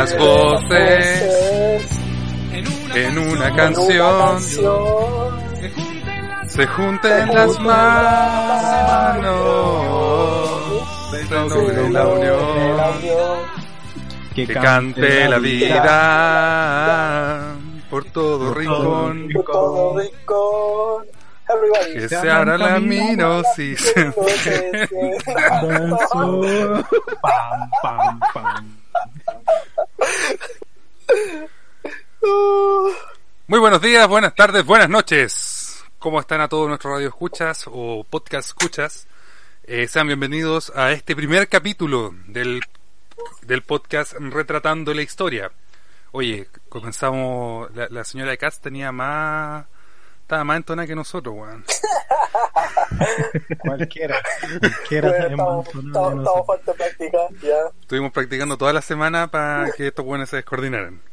las voces. En una canción, se junten las manos, se la unión, que cante la vida por todo rincón, que se abra la minosis. Pam, pam, pam. Muy buenos días, buenas tardes, buenas noches. ¿Cómo están a todos nuestros radio escuchas o podcast escuchas? Eh, sean bienvenidos a este primer capítulo del, del podcast Retratando la Historia. Oye, comenzamos, la, la señora de Katz tenía más, estaba más entonada que nosotros, weón. Cualquiera. Cualquiera Bueno, estamos, falta práctica, ya. Estuvimos practicando toda la semana para que estos buenos se descoordinaran.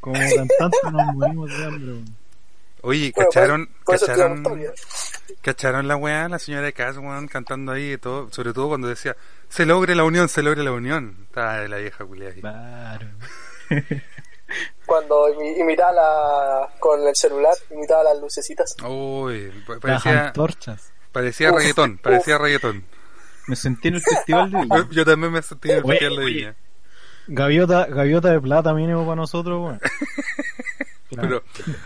Como cantantes nos morimos de hambre. weón. Oye, Bueno, ¿cacharon, por, por eso cacharon. ¿Cacharon la weá? La señora de weón, cantando ahí y todo. Sobre todo cuando decía, se logre la unión, se logre la unión. Estaba de la vieja culia ahí. Claro. Cuando imi- imitaba la, con el celular, imitaba las lucecitas. Uy, pa- Las parecía, antorchas. parecía Uf, reggaetón, uf. parecía reggaetón. Me sentí en el festival de Yo, Viña. yo también me sentí en el festival de oye. Viña. Gaviota, gaviota de plata mínimo para nosotros. Claro. Pero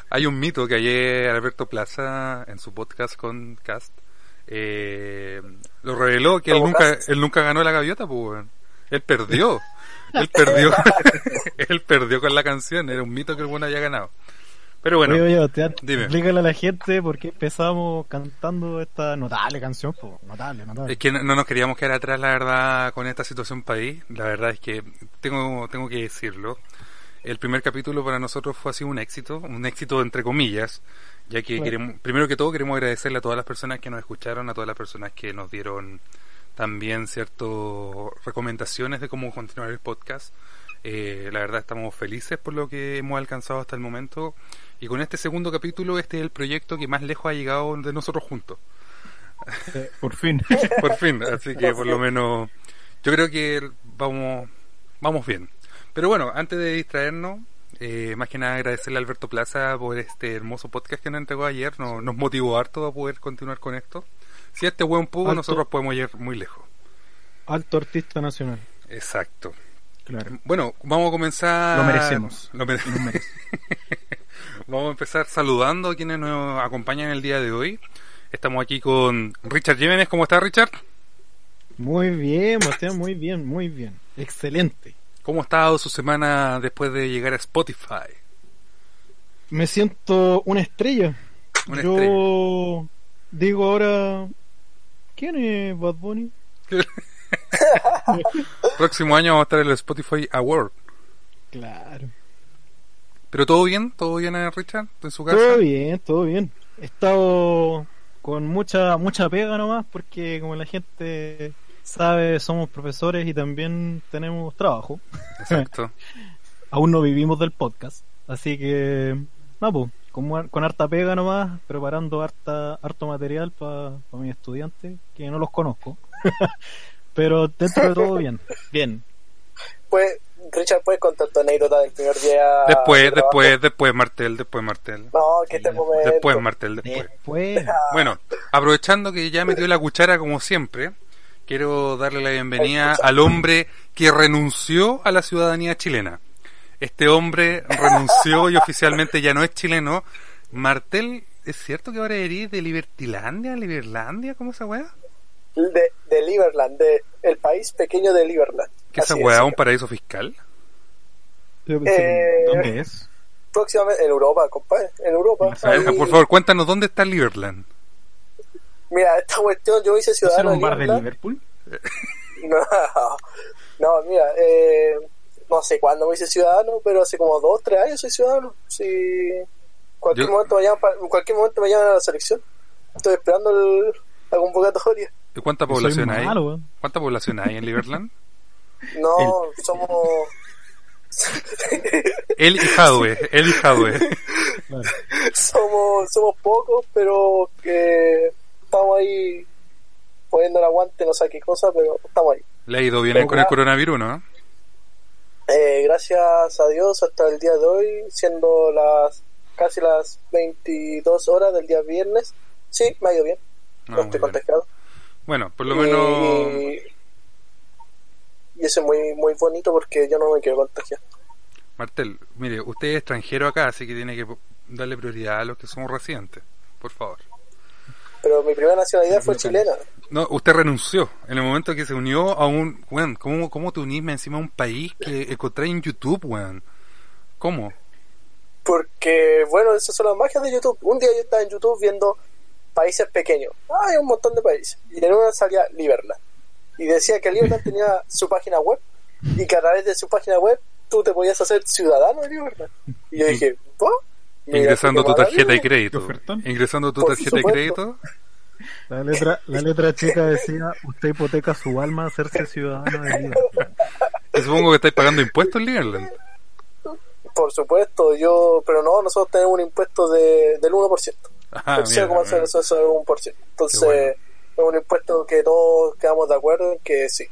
hay un mito que ayer Alberto Plaza, en su podcast con Cast, eh, lo reveló que él ¿Cómo nunca, él nunca ganó la gaviota, pues, weón. Él perdió. él perdió. él perdió con la canción. Era un mito que el bueno había ganado. Pero bueno. Oye, oye, dime. explícale a la gente por qué empezamos cantando esta notable canción, po. Notable, notable. Es que no, no nos queríamos quedar atrás, la verdad, con esta situación país. La verdad es que tengo, tengo que decirlo. El primer capítulo para nosotros fue así un éxito, un éxito entre comillas, ya que Bueno. queremos, primero que todo queremos agradecerle a todas las personas que nos escucharon, a todas las personas que nos dieron también ciertas recomendaciones de cómo continuar el podcast. Eh, la verdad estamos felices por lo que hemos alcanzado hasta el momento y con este segundo capítulo este es el proyecto que más lejos ha llegado de nosotros juntos. Eh, por fin. Por fin, así que por lo menos yo creo que vamos vamos bien. Pero bueno, antes de distraernos, eh, más que nada agradecerle a Alberto Plaza por este hermoso podcast que nos entregó ayer, nos, nos motivó harto a poder continuar con esto. Si este buen pudo, Alto. nosotros podemos ir muy lejos. Alto artista nacional. Exacto. Claro. Bueno, vamos a comenzar. Lo merecemos. Lo mere- Lo merece. Vamos a empezar saludando a quienes nos acompañan el día de hoy. Estamos aquí con Richard Jiménez. ¿Cómo está Richard? Muy bien, Bastián, muy bien, muy bien. Excelente. ¿Cómo ha estado su semana después de llegar a Spotify? Me siento una estrella. Una Yo digo ahora, ¿quién es Bad Bunny? Próximo año vamos a estar en el Spotify Award. Claro. ¿Pero todo bien? ¿Todo bien, eh, Richard? ¿En su casa? Todo bien, todo bien. He estado con mucha mucha pega nomás porque como la gente sabe, somos profesores y también tenemos trabajo. Exacto. Aún no vivimos del podcast. Así que, no, pues, con, con harta pega nomás, preparando harta, harto material para mis estudiantes, que no los conozco. Pero dentro de todo bien. Bien. Pues, Richard, ¿puedes contar tu anécdota del primer día? Después, de después, después Martel, después Martel. No, que este momento. Después Martel, después. Después. Bueno, aprovechando que ya metió la cuchara como siempre, quiero darle la bienvenida al hombre que renunció a la ciudadanía chilena. Este hombre renunció y oficialmente ya no es chileno. Martel, ¿es cierto que ahora eres de Libertilandia, Liberlandia? ¿Cómo esa weá? De, de Liberland, de el país pequeño de Liberland. ¿Qué esa weá? es. ¿Un paraíso fiscal? Eh, ¿Dónde es? Próximamente en Europa, compadre. En Europa. Ahí- por favor, cuéntanos dónde está Liberland. Mira, esta cuestión yo me hice ¿Es ciudadano un bar de. Liverpool? No, no, mira, eh, no sé cuándo me hice ciudadano, pero hace como dos, tres años soy ciudadano. Sí, cualquier Yo- momento me llaman, en cualquier momento me llaman a la selección. Estoy esperando el- la convocatoria. ¿Y cuánta población hay? malo. ¿Cuánta población hay en Liberland? No, somos. El y Jadwe, el y. Claro. somos somos pocos, pero que estamos ahí poniendo el aguante, no sé qué cosa, pero estamos ahí. Le ha ido bien con el coronavirus, ¿no? Eh, gracias a Dios hasta el día de hoy, siendo las casi las 22 horas del día viernes, sí, me ha ido bien. Ah, no estoy bien. contagiado. Bueno, por lo menos... Y, y eso es muy, muy bonito porque yo no me quiero contagiar. Martel, mire, usted es extranjero acá, así que tiene que darle prioridad a los que somos residentes, por favor. Pero mi primera nacionalidad fue chilena. No, usted renunció en el momento que se unió a un... Weón, ¿cómo, ¿cómo te unís encima a un país que encontré en YouTube, weón? ¿Cómo? Porque, bueno, esas son las magias de YouTube. Un día yo estaba en YouTube viendo países pequeños. Ah, hay un montón de países. Y en una salía Liberland. Y decía que Liberland tenía su página web y que a través de su página web tú te podías hacer ciudadano de Liberland. Y yo dije, Ingresando tu tarjeta de crédito. Ingresando tu Por tarjeta de crédito. La letra, la letra chica decía, usted hipoteca su alma a hacerse ciudadano de Liberland. Y supongo que estáis pagando impuestos en Liberland. Por supuesto, yo, pero no, nosotros tenemos un impuesto de, del 1%. Ah, el mira, 0,0 mira. eso es un por ciento. Entonces, Qué bueno. es un impuesto que todos quedamos de acuerdo en que sí.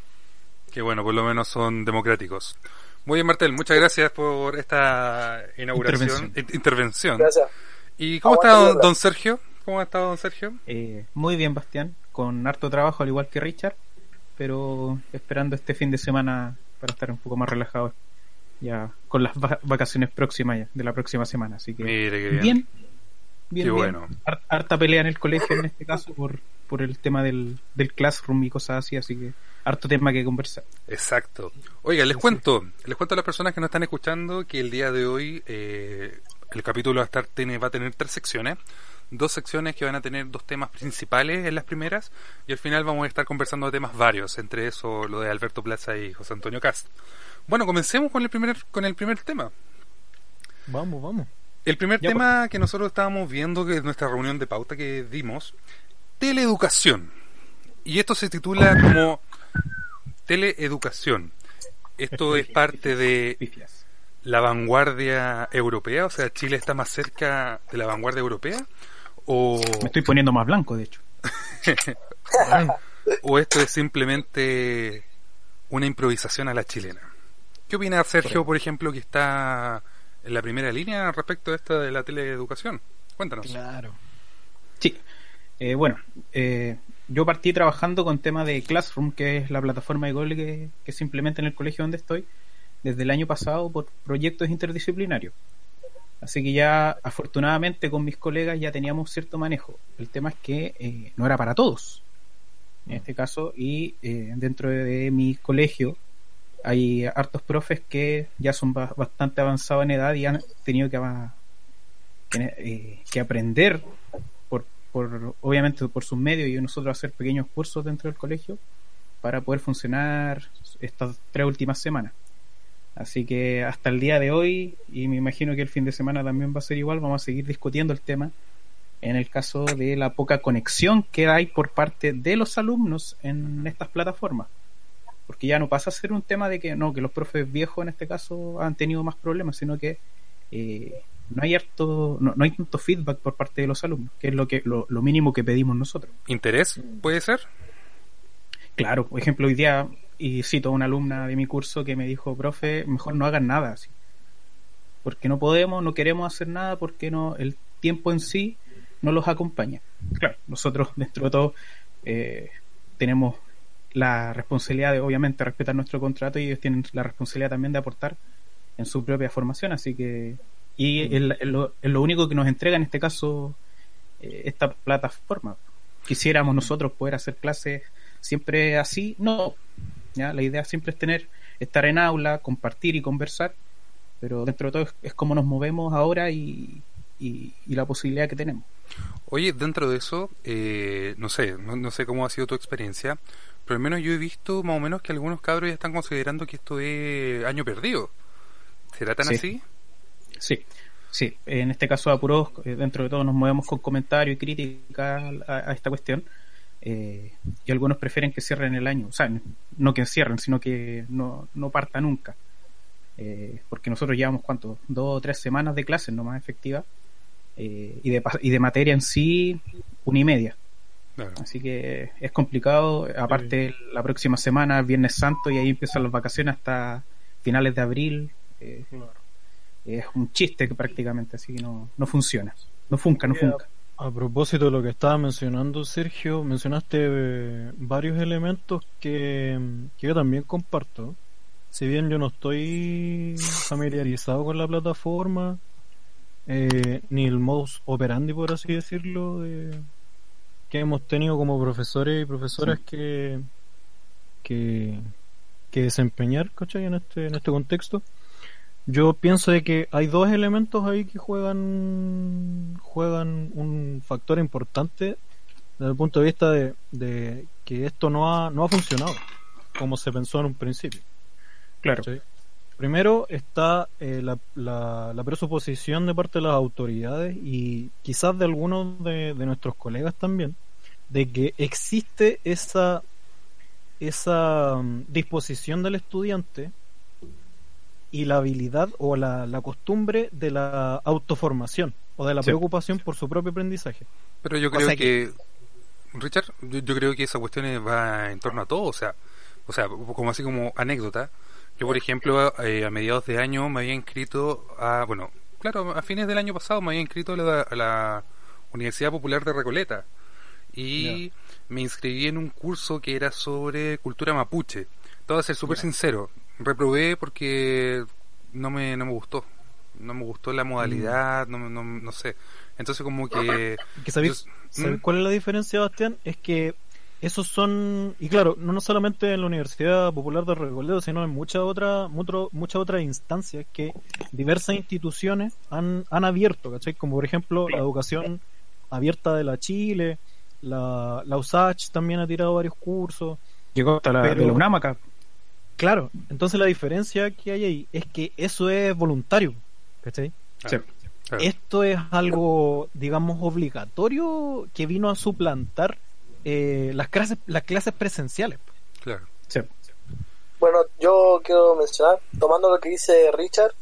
Que bueno, por lo menos son democráticos. Muy bien, Martel, muchas gracias por esta inauguración, Intervención. in- intervención. Gracias. ¿Y cómo Aguante está don, Sergio? ¿Cómo ha estado don Sergio? Eh, muy bien, Bastián, con harto trabajo al igual que Richard, pero esperando este fin de semana para estar un poco más relajado ya con las va- vacaciones próximas ya, de la próxima semana. Así que Mire, qué bien. bien, bien, Qué bueno. Har- Harta pelea en el colegio en este caso por, por el tema del, del classroom y cosas así, así que harto tema que conversar. Exacto. Oiga, les cuento, les cuento a las personas que nos están escuchando que el día de hoy eh, el capítulo va a, estar, tiene, va a tener tres secciones. Dos secciones que van a tener dos temas principales en las primeras y al final vamos a estar conversando de temas varios, entre eso lo de Alberto Plaza y José Antonio Cast. Bueno, comencemos con el primer, con el primer tema. Vamos, vamos. El primer Ya, tema que nosotros estábamos viendo, que es nuestra reunión de pauta que dimos, teleeducación. Y esto se titula como teleeducación. Esto es parte de la vanguardia europea, o sea, Chile está más cerca de la vanguardia europea, o, Me estoy poniendo más blanco, de hecho. o esto es simplemente una improvisación a la chilena. ¿Qué opina Sergio, por ejemplo, que está en la primera línea respecto a esta de la teleeducación? Cuéntanos. Claro. Sí. Eh, bueno, eh, yo partí trabajando con tema de Classroom, que es la plataforma de Google que, que se implementa en el colegio donde estoy, desde el año pasado por proyectos interdisciplinarios. Así que ya, afortunadamente, con mis colegas ya teníamos cierto manejo. El tema es que eh, no era para todos, en este caso, y eh, dentro de mi colegio hay hartos profes que ya son ba- bastante avanzados en edad y han tenido que, eh, que aprender por, por obviamente por sus medios y nosotros hacer pequeños cursos dentro del colegio para poder funcionar estas tres últimas semanas. Así que hasta el día de hoy, y me imagino que el fin de semana también va a ser igual, vamos a seguir discutiendo el tema en el caso de la poca conexión que hay por parte de los alumnos en estas plataformas. Porque ya no pasa a ser un tema de que no, que los profes viejos en este caso han tenido más problemas, sino que eh, no hay harto, no, no hay tanto feedback por parte de los alumnos, que es lo que lo, lo mínimo que pedimos nosotros. ¿Interés puede ser? Claro, por ejemplo, hoy día, y cito a una alumna de mi curso que me dijo, profe, mejor no hagan nada así. Porque no podemos, no queremos hacer nada porque no el tiempo en sí no los acompaña. Claro, nosotros dentro de todo eh, tenemos la responsabilidad de obviamente respetar nuestro contrato y ellos tienen la responsabilidad también de aportar en su propia formación, así que y es, la- es lo, es lo único que nos entrega en este caso eh, esta plataforma. Quisiéramos nosotros poder hacer clases siempre así, no. ¿ya? La idea siempre es tener, estar en aula, compartir y conversar, pero dentro de todo es, es como nos movemos ahora y, y, y la posibilidad que tenemos. Oye, dentro de eso, eh, no sé, no, no sé cómo ha sido tu experiencia, pero al menos yo he visto más o menos que algunos cabros ya están considerando que esto es año perdido. ¿Será tan Sí. así? Sí, sí. En este caso, apuros, eh, dentro de todo nos movemos con comentarios y críticas a, a esta cuestión. eh, y algunos prefieren que cierren el año. O sea, no que cierren, sino que no, no parta nunca. Eh, porque nosotros llevamos, ¿cuánto? Dos o tres semanas de clases no más efectivas. eh, y, de, y de materia en sí, una y media. Claro. Así que es complicado. Aparte, la próxima semana, Viernes Santo, y ahí empiezan las vacaciones hasta finales de abril. Eh, es un chiste que prácticamente, así que no, no funciona. No funca, no funca. A propósito de lo que estaba mencionando Sergio, mencionaste eh, varios elementos que, que yo también comparto. Si bien yo no estoy familiarizado con la plataforma, eh, ni el modus operandi, por así decirlo, de, que hemos tenido como profesores y profesoras que, que, que desempeñar, ¿cachai? En este, en este contexto. Yo pienso de que hay dos elementos ahí que juegan juegan un factor importante desde el punto de vista de, de que esto no ha, no ha funcionado como se pensó en un principio. Claro. Primero está eh, la, la, la, presuposición de parte de las autoridades y quizás de algunos de, de, nuestros colegas también, de que existe esa, esa um, disposición del estudiante y la habilidad o la, la costumbre de la autoformación o de la sí. preocupación por su propio aprendizaje. Pero yo creo o sea que, que, Richard, yo, yo, creo que esa cuestión va en torno a todo, o sea, o sea, como así como anécdota, yo por ejemplo eh, a mediados de año me había inscrito a, bueno, claro, a fines del año pasado me había inscrito a la, a la Universidad Popular de Recoleta y yeah. me inscribí en un curso que era sobre cultura mapuche. Todo a ser súper yeah. sincero, reprobé porque no me, no me gustó. No me gustó la modalidad, mm. no, no, no sé. Entonces como que... ¿Que ¿Sabéis ¿Mm? cuál es la diferencia, Bastián? Es que esos son, y claro, no, no solamente en la Universidad Popular de Recoleta, sino en muchas otras muchas otras instancias que diversas instituciones han, han abierto, ¿cachai? Como por ejemplo la educación abierta de la Chile, la, la USACH también ha tirado varios cursos. Llegó hasta la, pero, de la UNAM acá. Claro, entonces la diferencia que hay ahí es que eso es voluntario, ¿cachai? Sí. Esto es algo, digamos, obligatorio que vino a suplantar eh, las clases las clases presenciales. Claro. Sí. Bueno, yo quiero mencionar, tomando lo que dice Richard,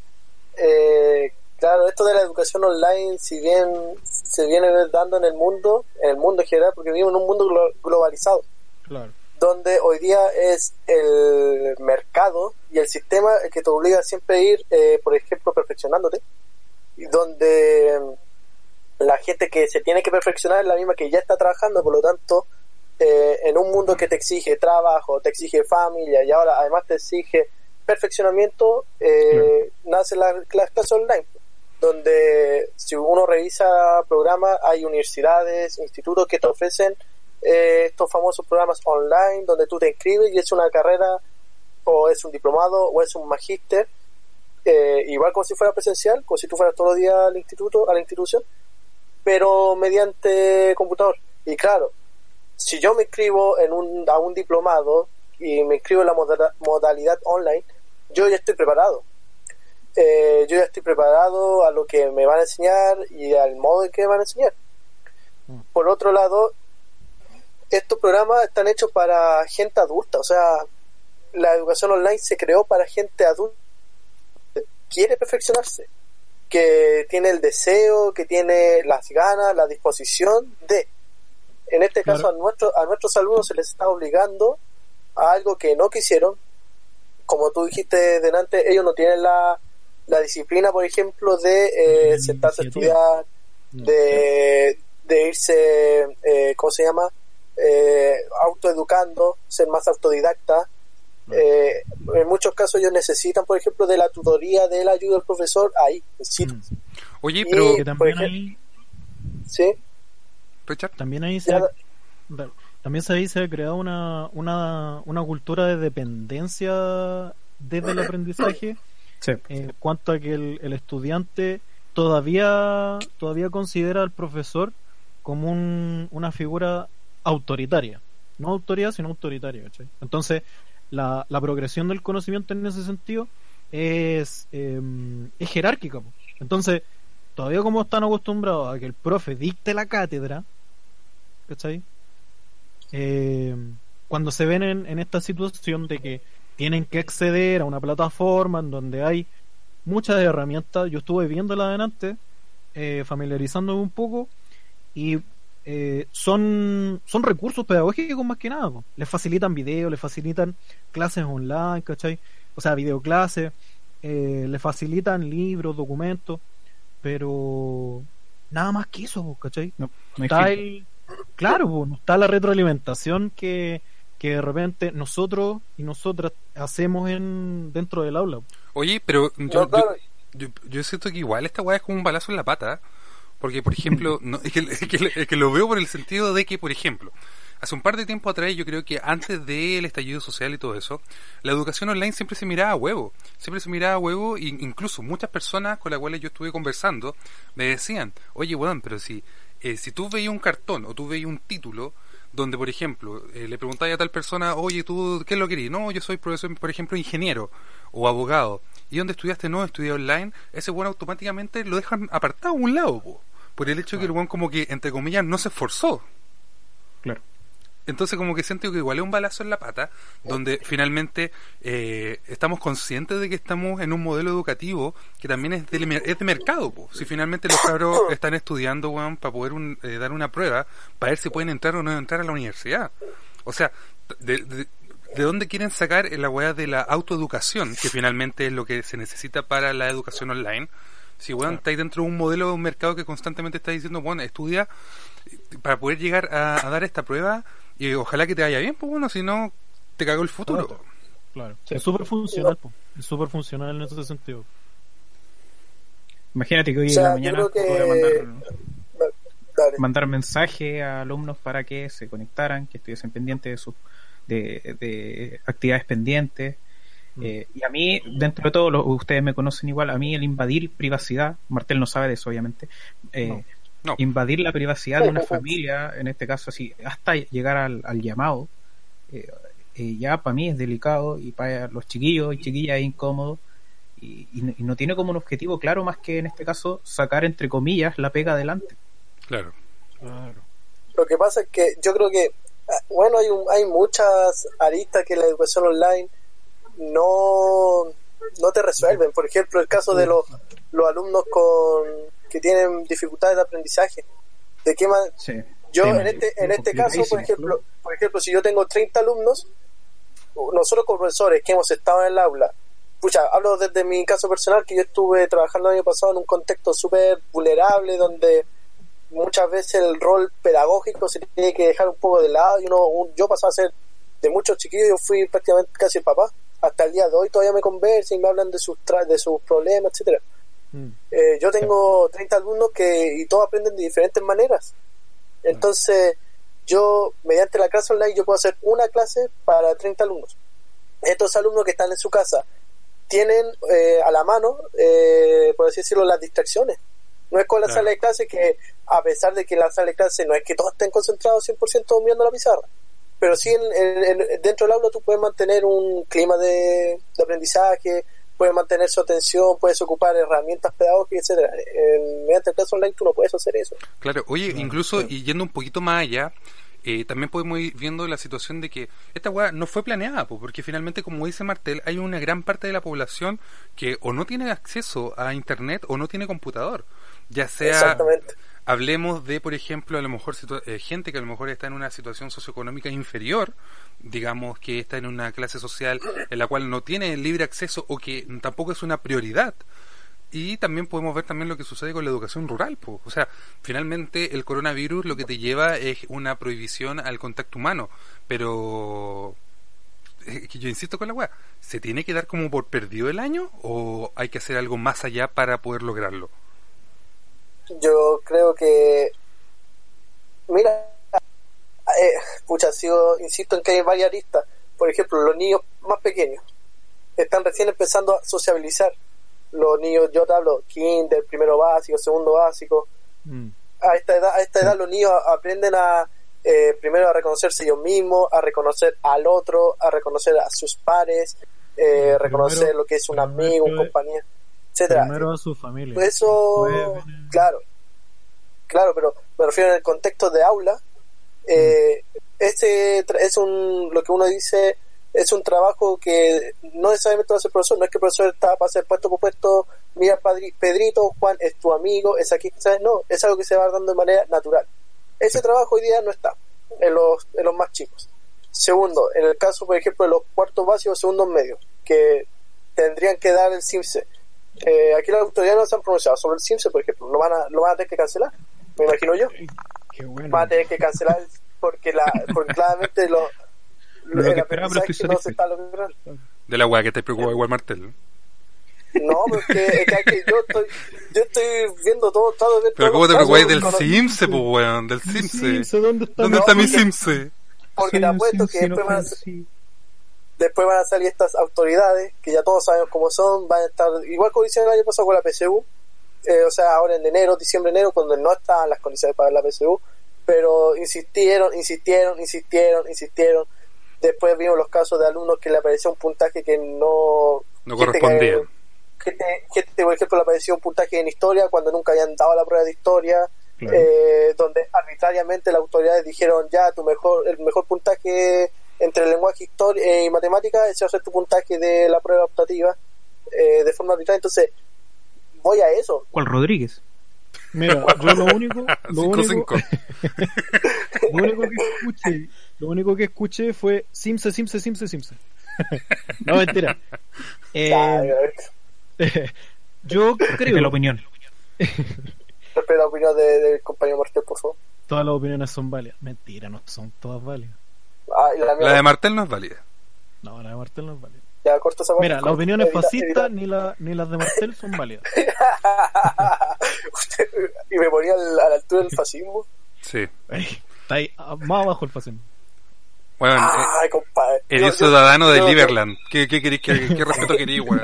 eh, claro, esto de la educación online, si bien se viene dando en el mundo, en el mundo en general, porque vivimos en un mundo glo globalizado. Claro donde hoy día es el mercado y el sistema el que te obliga siempre a ir, eh, por ejemplo, perfeccionándote, y donde la gente que se tiene que perfeccionar es la misma que ya está trabajando, por lo tanto, eh, en un mundo que te exige trabajo, te exige familia y ahora además te exige perfeccionamiento, eh, nace la, las clases online, donde si uno revisa programas, hay universidades, institutos que te ofrecen eh, estos famosos programas online donde tú te inscribes y es una carrera o es un diplomado o es un magíster eh, igual como si fuera presencial como si tú fueras todos los días al instituto a la institución pero mediante computador. Y claro si yo me inscribo en un, a un diplomado y me inscribo en la moda, modalidad online yo ya estoy preparado. Eh, yo ya estoy preparado a lo que me van a enseñar y al modo en que me van a enseñar. Por otro lado estos programas están hechos para gente adulta, o sea, la educación online se creó para gente adulta que quiere perfeccionarse, que tiene el deseo, que tiene las ganas, la disposición de. En este caso, claro. a, nuestro, a nuestros alumnos se les está obligando a algo que no quisieron. Como tú dijiste delante, ellos no tienen la, la disciplina, por ejemplo, de eh, sentarse a estudiar, de, de irse, eh, ¿cómo se llama? eh, autoeducando, ser más autodidacta. Eh, en muchos casos ellos necesitan, por ejemplo, de la tutoría, de la ayuda del profesor, ahí, necesitan. Mm. Oye, pero... Y, también ahí... ¿Sí? Richard. También ahí se... Ha, también se, se ha creado una, una, una cultura de dependencia desde el aprendizaje sí. en cuanto a que el, el estudiante todavía todavía considera al profesor como un, una figura autoritaria. No autoridad, sino autoritaria. Entonces, la, la, progresión del conocimiento en ese sentido es, eh, es jerárquica. Entonces, todavía como están acostumbrados a que el profe dicte la cátedra, ¿cachai? Eh, cuando se ven en, en, esta situación de que tienen que acceder a una plataforma en donde hay muchas herramientas, yo estuve viéndola adelante, eh, familiarizándome un poco, y eh, son, son recursos pedagógicos más que nada. Po. Les facilitan videos, les facilitan clases online, ¿cachai? O sea, videoclases, eh, le facilitan libros, documentos, pero nada más que eso, ¿cachai? No, no está el, claro, po, no está la retroalimentación que, que de repente nosotros y nosotras hacemos en dentro del aula. Oye, pero yo, yo, yo siento que igual esta weá es como un balazo en la pata. Porque, por ejemplo, no, es, que, es, que, es lo veo por el sentido de que, por ejemplo, hace un par de tiempo atrás, yo creo que antes del estallido social y todo eso, la educación online siempre se miraba a huevo. Siempre se miraba a huevo, e incluso muchas personas con las cuales yo estuve conversando me decían, oye, weón, pero si, eh, si tú veías un cartón o tú veías un título, donde, por ejemplo, eh, le preguntáis a tal persona, oye, ¿tú qué es lo que querís? No, yo soy profesor, por ejemplo, ingeniero o abogado. ¿Y dónde estudiaste? No, estudié online. Ese bueno automáticamente lo dejan apartado a un lado, po, por el hecho de que el buen como que, entre comillas, no se esforzó. Claro. Entonces como que siento que igual es un balazo en la pata, donde finalmente eh, estamos conscientes de que estamos en un modelo educativo que también es de, es de mercado. Po. Si finalmente los cabros están estudiando weón, para poder un, eh, dar una prueba, para ver si pueden entrar o no entrar a la universidad. O sea, de, de, ¿de dónde quieren sacar la weá de la autoeducación, que finalmente es lo que se necesita para la educación online? Si weón, estáis dentro de un modelo de un mercado que constantemente está diciendo, bueno, estudia para poder llegar a, a dar esta prueba y ojalá que te vaya bien, pues bueno, si no, te cagó el futuro. Claro. Claro. Es súper funcional, es súper funcional en ese sentido. Imagínate que hoy O sea, en la mañana que- podría mandar, Dale. mandar mensaje a alumnos para que se conectaran, que estuviesen pendientes de sus de, de actividades pendientes. Mm. Eh, y a mí, dentro de todo, lo- ustedes me conocen igual, a mí el invadir privacidad, Martel no sabe de eso, obviamente, eh, No. No. invadir la privacidad de una familia, en este caso así, hasta llegar al, al llamado, eh, eh, ya para mí es delicado y para los chiquillos y chiquillas es incómodo y, y no- y no tiene como un objetivo claro más que en este caso sacar entre comillas la pega adelante. Claro. Claro. Lo que pasa es que yo creo que, ah, bueno, hay, un- hay muchas aristas que la educación online no, no te resuelven. Por ejemplo, el caso de los, los alumnos con que tienen dificultades de aprendizaje. ¿De qué Sí. Yo en este, en este caso, por ejemplo, por ejemplo, si yo tengo 30 alumnos, nosotros como profesores que hemos estado en el aula, pucha, hablo desde mi caso personal, que yo estuve trabajando el año pasado en un contexto súper vulnerable, donde muchas veces el rol pedagógico se tiene que dejar un poco de lado, y uno, un- yo pasaba a ser de muchos chiquillos, yo fui prácticamente casi el papá, hasta el día de hoy todavía me conversan y me hablan de sus, tra- de sus problemas, etcétera Mm. eh, yo tengo 30 alumnos que y todos aprenden de diferentes maneras. Entonces, yo, mediante la clase online, yo puedo hacer una clase para 30 alumnos. Estos alumnos que están en su casa tienen eh, a la mano, eh, por así decirlo, las distracciones. No es con la Claro. sala de clase que, a pesar de que la sala de clase no es que todos estén concentrados 100% mirando la pizarra, pero sí en, en- en- dentro del aula tú puedes mantener un clima de, de aprendizaje, puedes mantener su atención, puedes ocupar herramientas pedagógicas, etcétera. En, mediante el clase online tú no puedes hacer eso. Claro, oye, incluso y yendo un poquito más allá, eh, también podemos ir viendo la situación de que esta weá no fue planeada, po, porque finalmente, como dice Martel, hay una gran parte de la población que o no tiene acceso a internet o no tiene computador. Ya sea, Exactamente. Hablemos de, por ejemplo, a lo mejor eh, gente que a lo mejor está en una situación socioeconómica inferior, digamos que está en una clase social en la cual no tiene libre acceso o que tampoco es una prioridad. Y también podemos ver también lo que sucede con la educación rural. O sea, finalmente el coronavirus lo que te lleva es una prohibición al contacto humano. Pero eh, yo insisto con la weá, ¿se tiene que dar como por perdido el año o hay que hacer algo más allá para poder lograrlo? Yo creo que, mira, eh, pucha, sigo, insisto en que hay varias aristas. Por ejemplo, los niños más pequeños están recién empezando a sociabilizar. Los niños, yo te hablo, kinder, primero básico, segundo básico. Mm. A esta edad, a esta edad los niños aprenden a, eh, primero a reconocerse ellos mismos, a reconocer al otro, a reconocer a sus pares, eh, Primero- reconocer lo que es un amigo, un compañero, etcétera. Primero a su familia. Eso, Después claro, claro, pero me refiero en el contexto de aula. Eh, este tra- es un, lo que uno dice, es un trabajo que no necesariamente va a ser profesor, no es que el profesor está para ser puesto por puesto, mira Padri- Pedrito, Juan es tu amigo, es aquí, ¿sabes? No, es algo que se va dando de manera natural. Ese trabajo hoy día no está en los, en los más chicos. Segundo, en el caso, por ejemplo, de los cuartos básicos, segundos medios, que tendrían que dar el CIMSE. Eh, aquí las autoridades no se han pronunciado sobre el CIMSE, por ejemplo. ¿Lo van, a, ¿Lo van a tener que cancelar? Me imagino yo. Qué bueno. Van a tener que cancelar porque, la, porque claramente lo, Lo que el esperaba, pero aprendizaje estoy no se satisfecho. está logrando. De la weá que te preocupa igual Martel. No, porque es que, es que yo estoy yo estoy viendo todo, todo de Pero ¿cómo te casos del Simse, pues weón? Del Simse. ¿dónde está? ¿Dónde No, está mi porque- Simse? Porque te apuesto que después, van a. después van a salir estas autoridades, que ya todos sabemos cómo son, van a estar, igual como hicieron el año pasado con la PSU, eh, o sea, ahora en enero, diciembre, enero, cuando no estaban las condiciones para la PSU, pero insistieron, insistieron, insistieron, insistieron. Después vimos los casos de alumnos que le aparecía un puntaje que no... No que- correspondía. Gente, gente, por ejemplo, le apareció un puntaje en historia cuando nunca habían dado la prueba de historia, Claro. eh, donde arbitrariamente las autoridades dijeron ya tu mejor el mejor puntaje entre lenguaje historia eh, y matemática ese va a ser tu puntaje de la prueba optativa eh, de forma arbitraria entonces voy a eso ¿Cuál Rodríguez? Mira, yo lo único, lo único, 5-5. lo único que escuché, lo único que escuché fue Simse, Simse, Simse, Simse. no, mentira. Eh, yo creo la opinión. respeta la opinión de- del compañero Martel por favor todas las opiniones son válidas. Mentira, no son todas válidas. Ah, la de Martel no es válida. No, la de Martel no es válida. ya corto esa parte. Mira, las opiniones evita- fascistas evita. ni, la, ni las de Martel son válidas. Usted- y me ponía al- a la altura del fascismo Sí. Está ahí, ah, más abajo el fascismo. Bueno, eh, compadre eres Yo- yo- ciudadano de yo- Liberland. ¿Qué, qué, querés, qué, qué respeto querís, weón?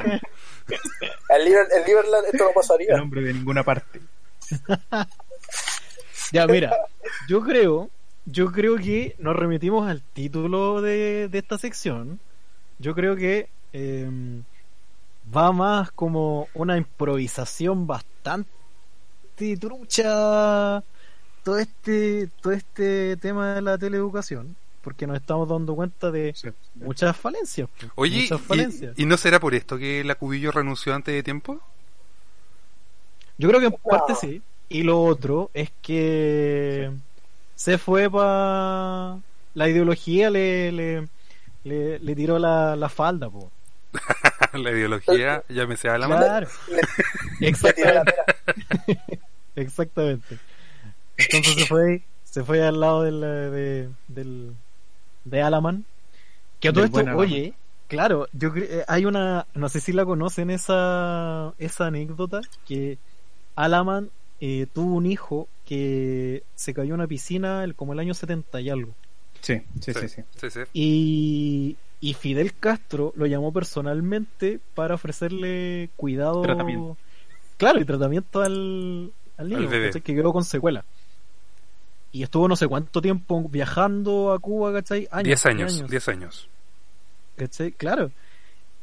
en Liber- Liberland esto no pasaría El hombre de ninguna parte. Ya, mira, yo creo, yo creo que nos remitimos al título de, de esta sección. Yo creo que eh, va más como una improvisación bastante trucha todo este, todo este tema de la teleeducación, porque nos estamos dando cuenta de muchas falencias. pues, Oye, muchas ¿y, falencias. ¿y no será por esto que la Cubillo renunció antes de tiempo? Yo creo que en parte sí. Y lo otro es que se fue para la ideología le, le, le, le tiró la, la falda, po. la ideología, llámese a la mano. Claro, exactamente, exactamente. Entonces se fue, se fue al lado del, de, del, de Alaman. Que a todo esto, oye, claro, yo eh, hay una, no sé si la conocen esa, esa anécdota, que Alaman eh, tuvo un hijo que se cayó en una piscina el- como el año 70 y algo. Sí, sí, sí, sí. sí, sí. Y, y Fidel Castro lo llamó personalmente para ofrecerle cuidado. Tratamiento. Claro, y tratamiento al, al niño, Al bebé. ¿cachai? que quedó con secuela. Y estuvo no sé cuánto tiempo viajando a Cuba, ¿cachai? Años, 10 años, años, 10 años. ¿cachai? Claro.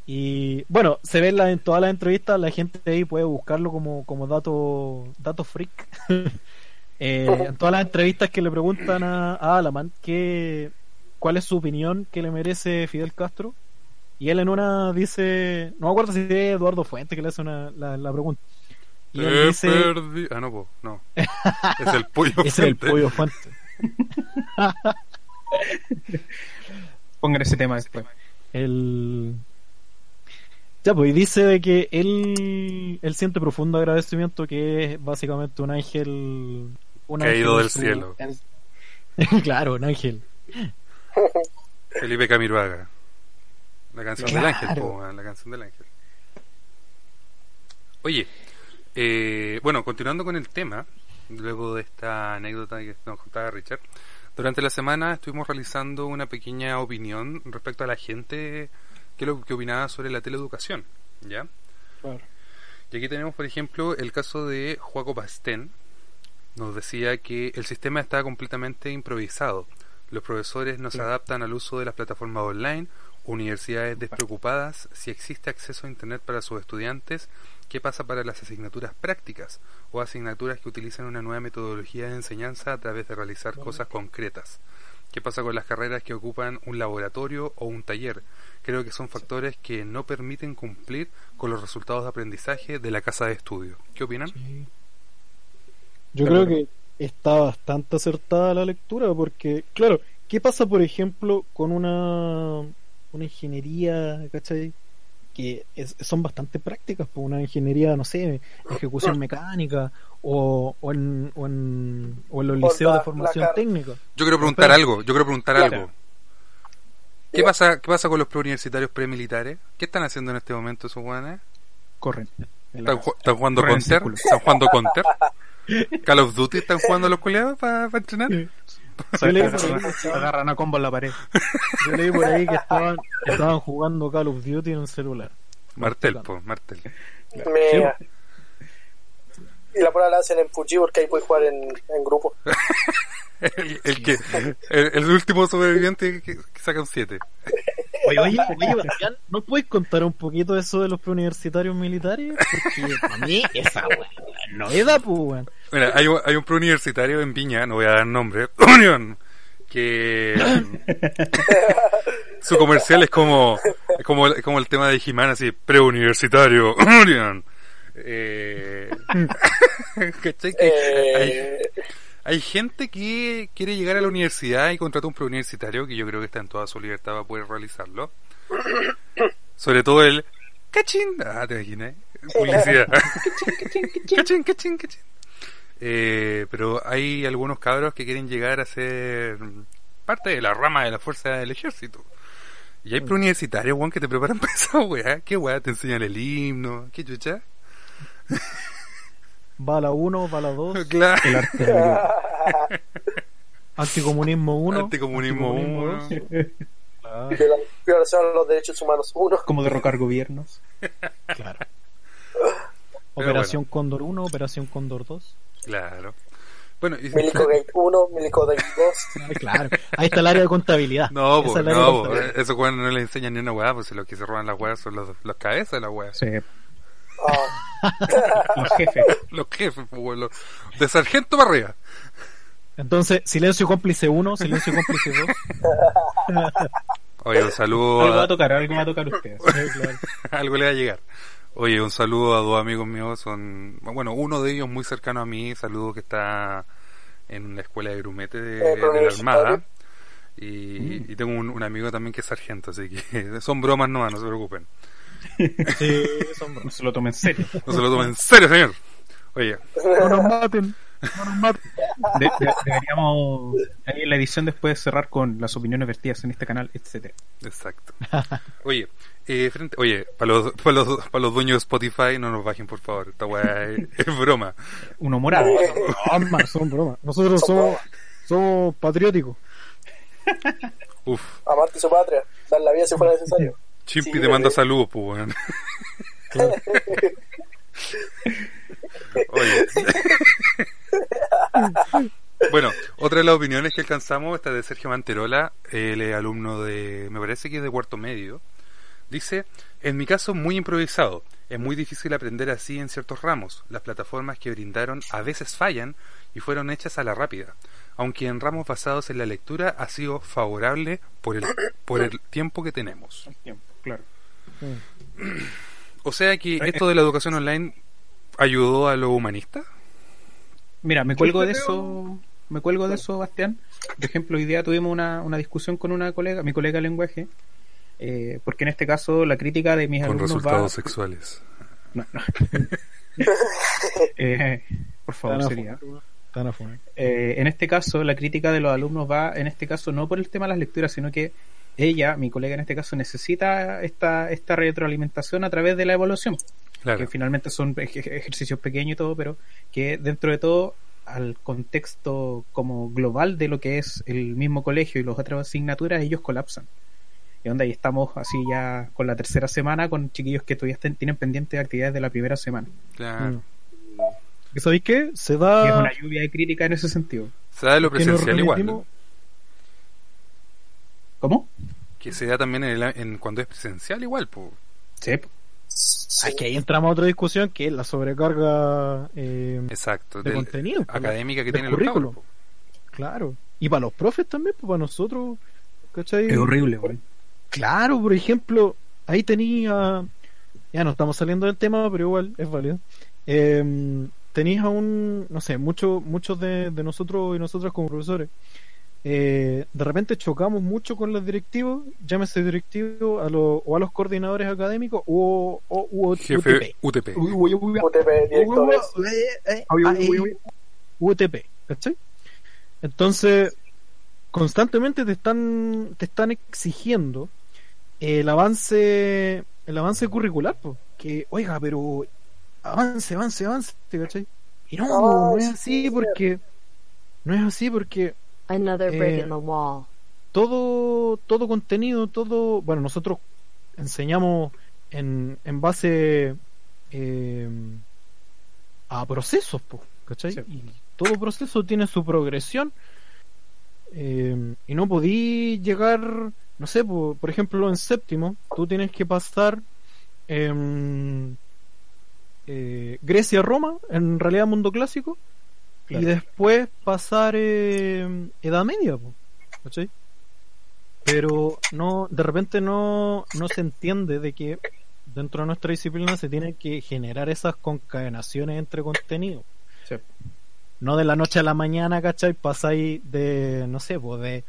Y bueno, se ve en, la- en todas las entrevistas, la gente ahí puede buscarlo como, como dato, dato freak. Eh, en todas las entrevistas que le preguntan a, a Alaman que, cuál es su opinión que le merece Fidel Castro, y él en una dice, no me acuerdo si es Eduardo Fuente que le hace una, la, la pregunta. Y él dice, Ah, no, po, no. es el pollo. ese es el Fuente. pollo Fuente. Pongan ese tema después. El... Ya, pues, y dice de que él, él siente profundo agradecimiento que es básicamente un ángel... Un Caído ángel del su- cielo. claro, un ángel. Felipe Camiroaga. La canción Claro. del ángel, po, la canción del ángel. Oye, eh, bueno, continuando con el tema, luego de esta anécdota que nos contaba Richard, durante la semana estuvimos realizando una pequeña opinión respecto a la gente que lo que opinaba sobre la teleeducación, ¿ya? Y aquí tenemos, por ejemplo, el caso de Juaco Pastén. Nos decía que el sistema está completamente improvisado. Los profesores no se adaptan al uso de las plataformas online, universidades despreocupadas, si existe acceso a Internet para sus estudiantes, ¿qué pasa para las asignaturas prácticas o asignaturas que utilizan una nueva metodología de enseñanza a través de realizar cosas concretas? ¿Qué pasa con las carreras que ocupan un laboratorio o un taller? Creo que son factores que no permiten cumplir con los resultados de aprendizaje de la casa de estudio. ¿Qué opinan? Yo De creo que está bastante acertada la lectura porque, claro, ¿qué pasa, por ejemplo, con una, una ingeniería, ¿cachai? Que es- son bastante prácticas, por una ingeniería, no sé, ejecución mecánica o, o, en, o, en, o en los liceos la- de formación técnica. Yo quiero preguntar algo, yo quiero preguntar Claro. algo. ¿Qué pasa, ¿Qué pasa con los preuniversitarios premilitares? ¿Qué están haciendo en este momento esos weones? Corren. ¿Están, ju- están jugando Counter? ¿Están jugando Counter? ¿Call of Duty están jugando los culiados para entrenar? Yo leí, por ahí, Agarran, a combo en la pared. yo leí por ahí que estaban, estaban jugando Call of Duty en un celular. Martel, po, Martel. Y la prueba la hacen en PUBG porque ahí puedes jugar en, en grupo. El, el que, el, el último sobreviviente que, que saca un 7. Oye, oye, oye, Bastián, ¿no puedes contar un poquito eso de los preuniversitarios militares? Porque para mí esa weá es novedad, pues, weón. Mira, hay, un- hay un preuniversitario en Viña, no voy a dar nombre, Unión, que su comercial es como, es como, el- como el tema de Jimán, así, preuniversitario, Unión. Eh, ¿cachai? Que Eh, hay gente que quiere llegar a la universidad y contrata un preuniversitario que yo creo que está en toda su libertad para poder realizarlo. Sobre todo el cachín. Ah, te imaginas. Publicidad. cachín, cachín, cachín. Eh, pero hay algunos cabros que quieren llegar a ser parte de la rama de la fuerza del ejército. Y hay preuniversitarios, weón, que te preparan para esa weá. ¿Qué weá? Te enseñan el himno. ¿Qué chucha? Bala 1, bala 2, Claro. El arte la anticomunismo 1. Anticomunismo uno. Claro, viola- violación a los derechos humanos. Uno. Como derrocar gobiernos. claro. Pero Operación Cóndor 1, Operación Cóndor 2. Claro. Bueno, y- Milicogate 1, Milicogate 2. Ay, claro, ahí está el área de contabilidad. No, Esa po, es no, contabilidad. eso weón no le enseñan ni una weá, pues si los que se roban las weas son los, los cabezas de las weas. Sí, Ah, los jefes. Los jefes, los- de sargento para arriba. Entonces, silencio cómplice 1, silencio cómplice 2. Oye, un saludo Algo va a, tocar, algo va a tocar ustedes. algo le va a llegar. Oye, un saludo a dos amigos míos, son, bueno, uno de ellos muy cercano a mí, saludo que está en la escuela de grumete de, Eh, de la. Armada. Y, y tengo un, un amigo también que es sargento, así que son bromas nomás, no se preocupen. Sí, No se lo tomen en serio. No se lo tomen en serio, señor. Oye, No nos maten, no nos maten. De- de- deberíamos ahí en la edición después cerrar con las opiniones vertidas en este canal, etcétera. Exacto. Oye, eh, frente, oye, para los, para los, para los dueños de Spotify, no nos bajen, por favor. Esta weá es, es broma. Uno morado. Broma, son bromas. Nosotros somos, somos patrióticos. Uf, amante de su patria. Dar la vida si fuera necesario. Chimpi Sí, te manda saludos, pues, weón. Oye. bueno, otra de las opiniones que alcanzamos, esta de Sergio Manterola, él es alumno de, me parece que es de cuarto medio. Dice, en mi caso muy improvisado, es muy difícil aprender así en ciertos ramos. Las plataformas que brindaron a veces fallan y fueron hechas a la rápida. Aunque en ramos basados en la lectura ha sido favorable por el, por el tiempo que tenemos. Claro. O sea que esto de la educación online ayudó a los humanistas. Mira, me cuelgo de eso, me cuelgo de eso, Bastián. Por ejemplo, hoy día tuvimos una, una discusión con una colega, mi colega de lenguaje, eh, porque en este caso la crítica de mis Con alumnos resultados va... sexuales. No, no. Eh, por favor, Tan sería. tan. Eh, en este caso, la crítica de los alumnos va, en este caso, no por el tema de las lecturas, sino que ella, mi colega en este caso, necesita esta, esta retroalimentación a través de la evaluación, Claro. que finalmente son ej- ejercicios pequeños y todo, pero que dentro de todo, al contexto como global de lo que es el mismo colegio y las otras asignaturas, ellos colapsan. Y onda, y estamos así ya con la tercera semana con chiquillos que todavía estén- tienen pendientes actividades de la primera semana. Claro. ¿Y ¿Sabéis qué? Se Y es da. una lluvia de crítica en ese sentido. Se da de lo presencial igual. remitimos- ¿Cómo? Que se da también en, el- en cuando es presencial igual. Pues. Sí. Sí. Es que ahí entramos a otra discusión que es la sobrecarga eh, Exacto. de del- contenido. académica que los currículum. cabros, po. Claro. Y para los profes también, pues para nosotros. ¿Cachai? Es horrible, güey. Claro, por ejemplo, ahí tenía. Ya no estamos saliendo del tema, pero igual es válido. Eh, tenías a un. No sé, muchos muchos de, de nosotros y nosotras como profesores eh, de repente chocamos mucho con los directivos, llámese directivo a los, o a los coordinadores académicos o, o u- Jefe UTP. UTP. UTP. Eh, ¿cachai? Entonces, constantemente te están, te están exigiendo el avance, el avance curricular, po. que, oiga, pero avance, avance, avance, ¿cachai? Y no, no es sí, así sí. porque, no es así porque Another brick Eh, in the wall. todo, todo contenido, todo, bueno, nosotros enseñamos en, en base eh, a procesos, po, ¿cachai? Sí. Y todo proceso tiene su progresión eh, y no podí llegar, no sé, po, por ejemplo, en séptimo, tú tienes que pasar em, eh, Grecia-Roma, en realidad mundo clásico, Claro. y después pasar eh, Edad Media, po, ¿cachai? Pero no, de repente no, no se entiende de que dentro de nuestra disciplina se tienen que generar esas concadenaciones entre contenidos. Sí. No de la noche a la mañana, ¿cachai? Pasáis de, no sé, pues de,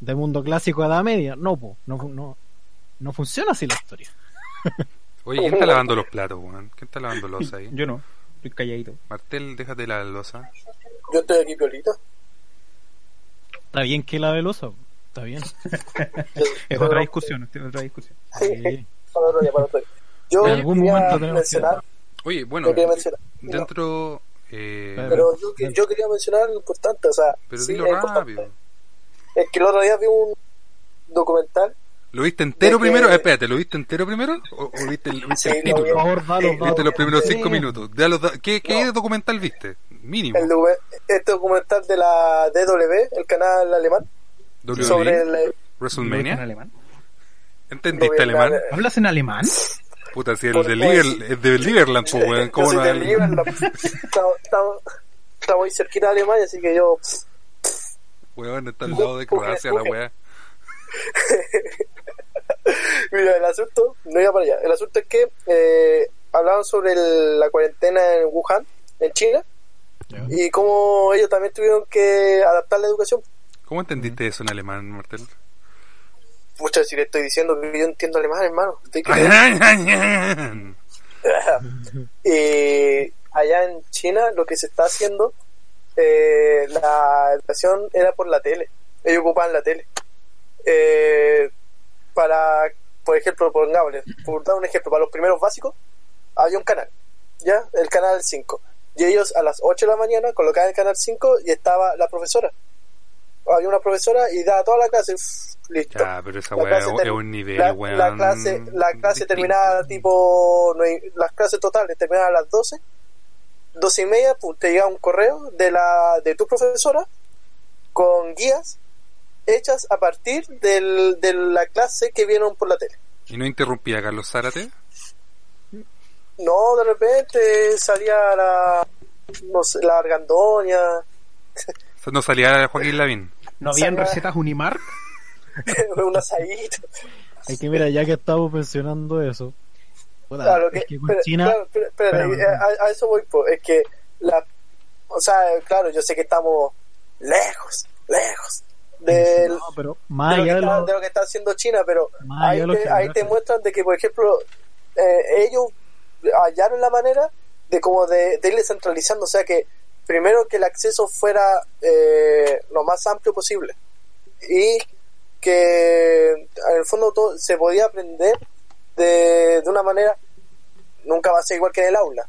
de mundo clásico a edad media. No, pues, no, no, no funciona así la historia. Oye, ¿quién está lavando los platos, weón? ¿Quién está lavando los ahí? Yo no, estoy calladito. Martel, déjate la losa. Yo estoy aquí, Piolita. Está bien que la velosa, está bien. Es otra discusión, es otra discusión. Sí. Para otro día, para otro día. Yo En algún quería momento tenemos que- mencionar, Oye, bueno, mencionar, dentro... Eh, Pero- yo, yo quería mencionar algo importante, o sea, pero sí, dilo es importante. rápido. Es que el otro día vi un documental, ¿Lo viste entero De que- primero? Eh, espérate, ¿lo viste entero primero? ¿O, o viste el, viste Sí, el lo título? Por favor, da los Eh, datos. Viste los primeros Sí. cinco minutos. Da ¿Qué, qué No. documental viste? Mínimo. el docu- este documental de la DW, el canal alemán, WWE, sobre el... eh, ¿En WrestleMania. alemán? ¿Entendiste alemán? la- ¿Hablas en alemán? Puta, si el de, el de Liberland, pues, weón. yo ¿Cómo soy no? del Liverpool, estamos, estamos, estamos muy cerquita de Alemania, así que yo... Weón, está al lado de Croacia la weá. Mira, el asunto, no iba para allá. El asunto es que eh, hablaban sobre el- la cuarentena en Wuhan, en China, y cómo ellos también tuvieron que adaptar la educación. ¿Cómo entendiste eso en alemán, Martel? Muchas veces le estoy diciendo que yo entiendo alemán, hermano. Y allá en China lo que se está haciendo, eh, la educación era por la tele. Ellos ocupaban la tele. Eh, para, por ejemplo, pongámosle, por dar un ejemplo, para los primeros básicos, había un canal, ¿ya? El canal 5. Y ellos a las 8 de la mañana colocaban el canal 5 y estaba la profesora. Había una profesora y daba toda la clase. uf, listo. Ya, pero esa La weá clase es un nivel, la, weón. la clase, la clase terminaba tipo, las clases totales terminaban a las 12, 12 y media, pum, te llega un correo de la, de tu profesora con guías hechas a partir del, de la clase que vieron por la tele. ¿Y no interrumpía a Carlos Zárate? No, de repente salía la, no sé, la argandoña, No salía Joaquín Lavín. ¿No habían recetas Unimar? un asadito. Es que mira, ya que estamos mencionando eso, Claro, es que, que con pero- China, claro, pero- eh, a, a eso voy, po, es que la, o sea, claro, yo sé que estamos lejos, lejos del, no, pero de, lo que está, lo- de lo que está haciendo China, pero ahí te muestran de que, por ejemplo, eh, ellos hallaron la manera de como de, de irle centralizando, o sea que primero que el acceso fuera eh, lo más amplio posible y que en el fondo todo se podía aprender de, de una manera nunca va a ser igual que en el aula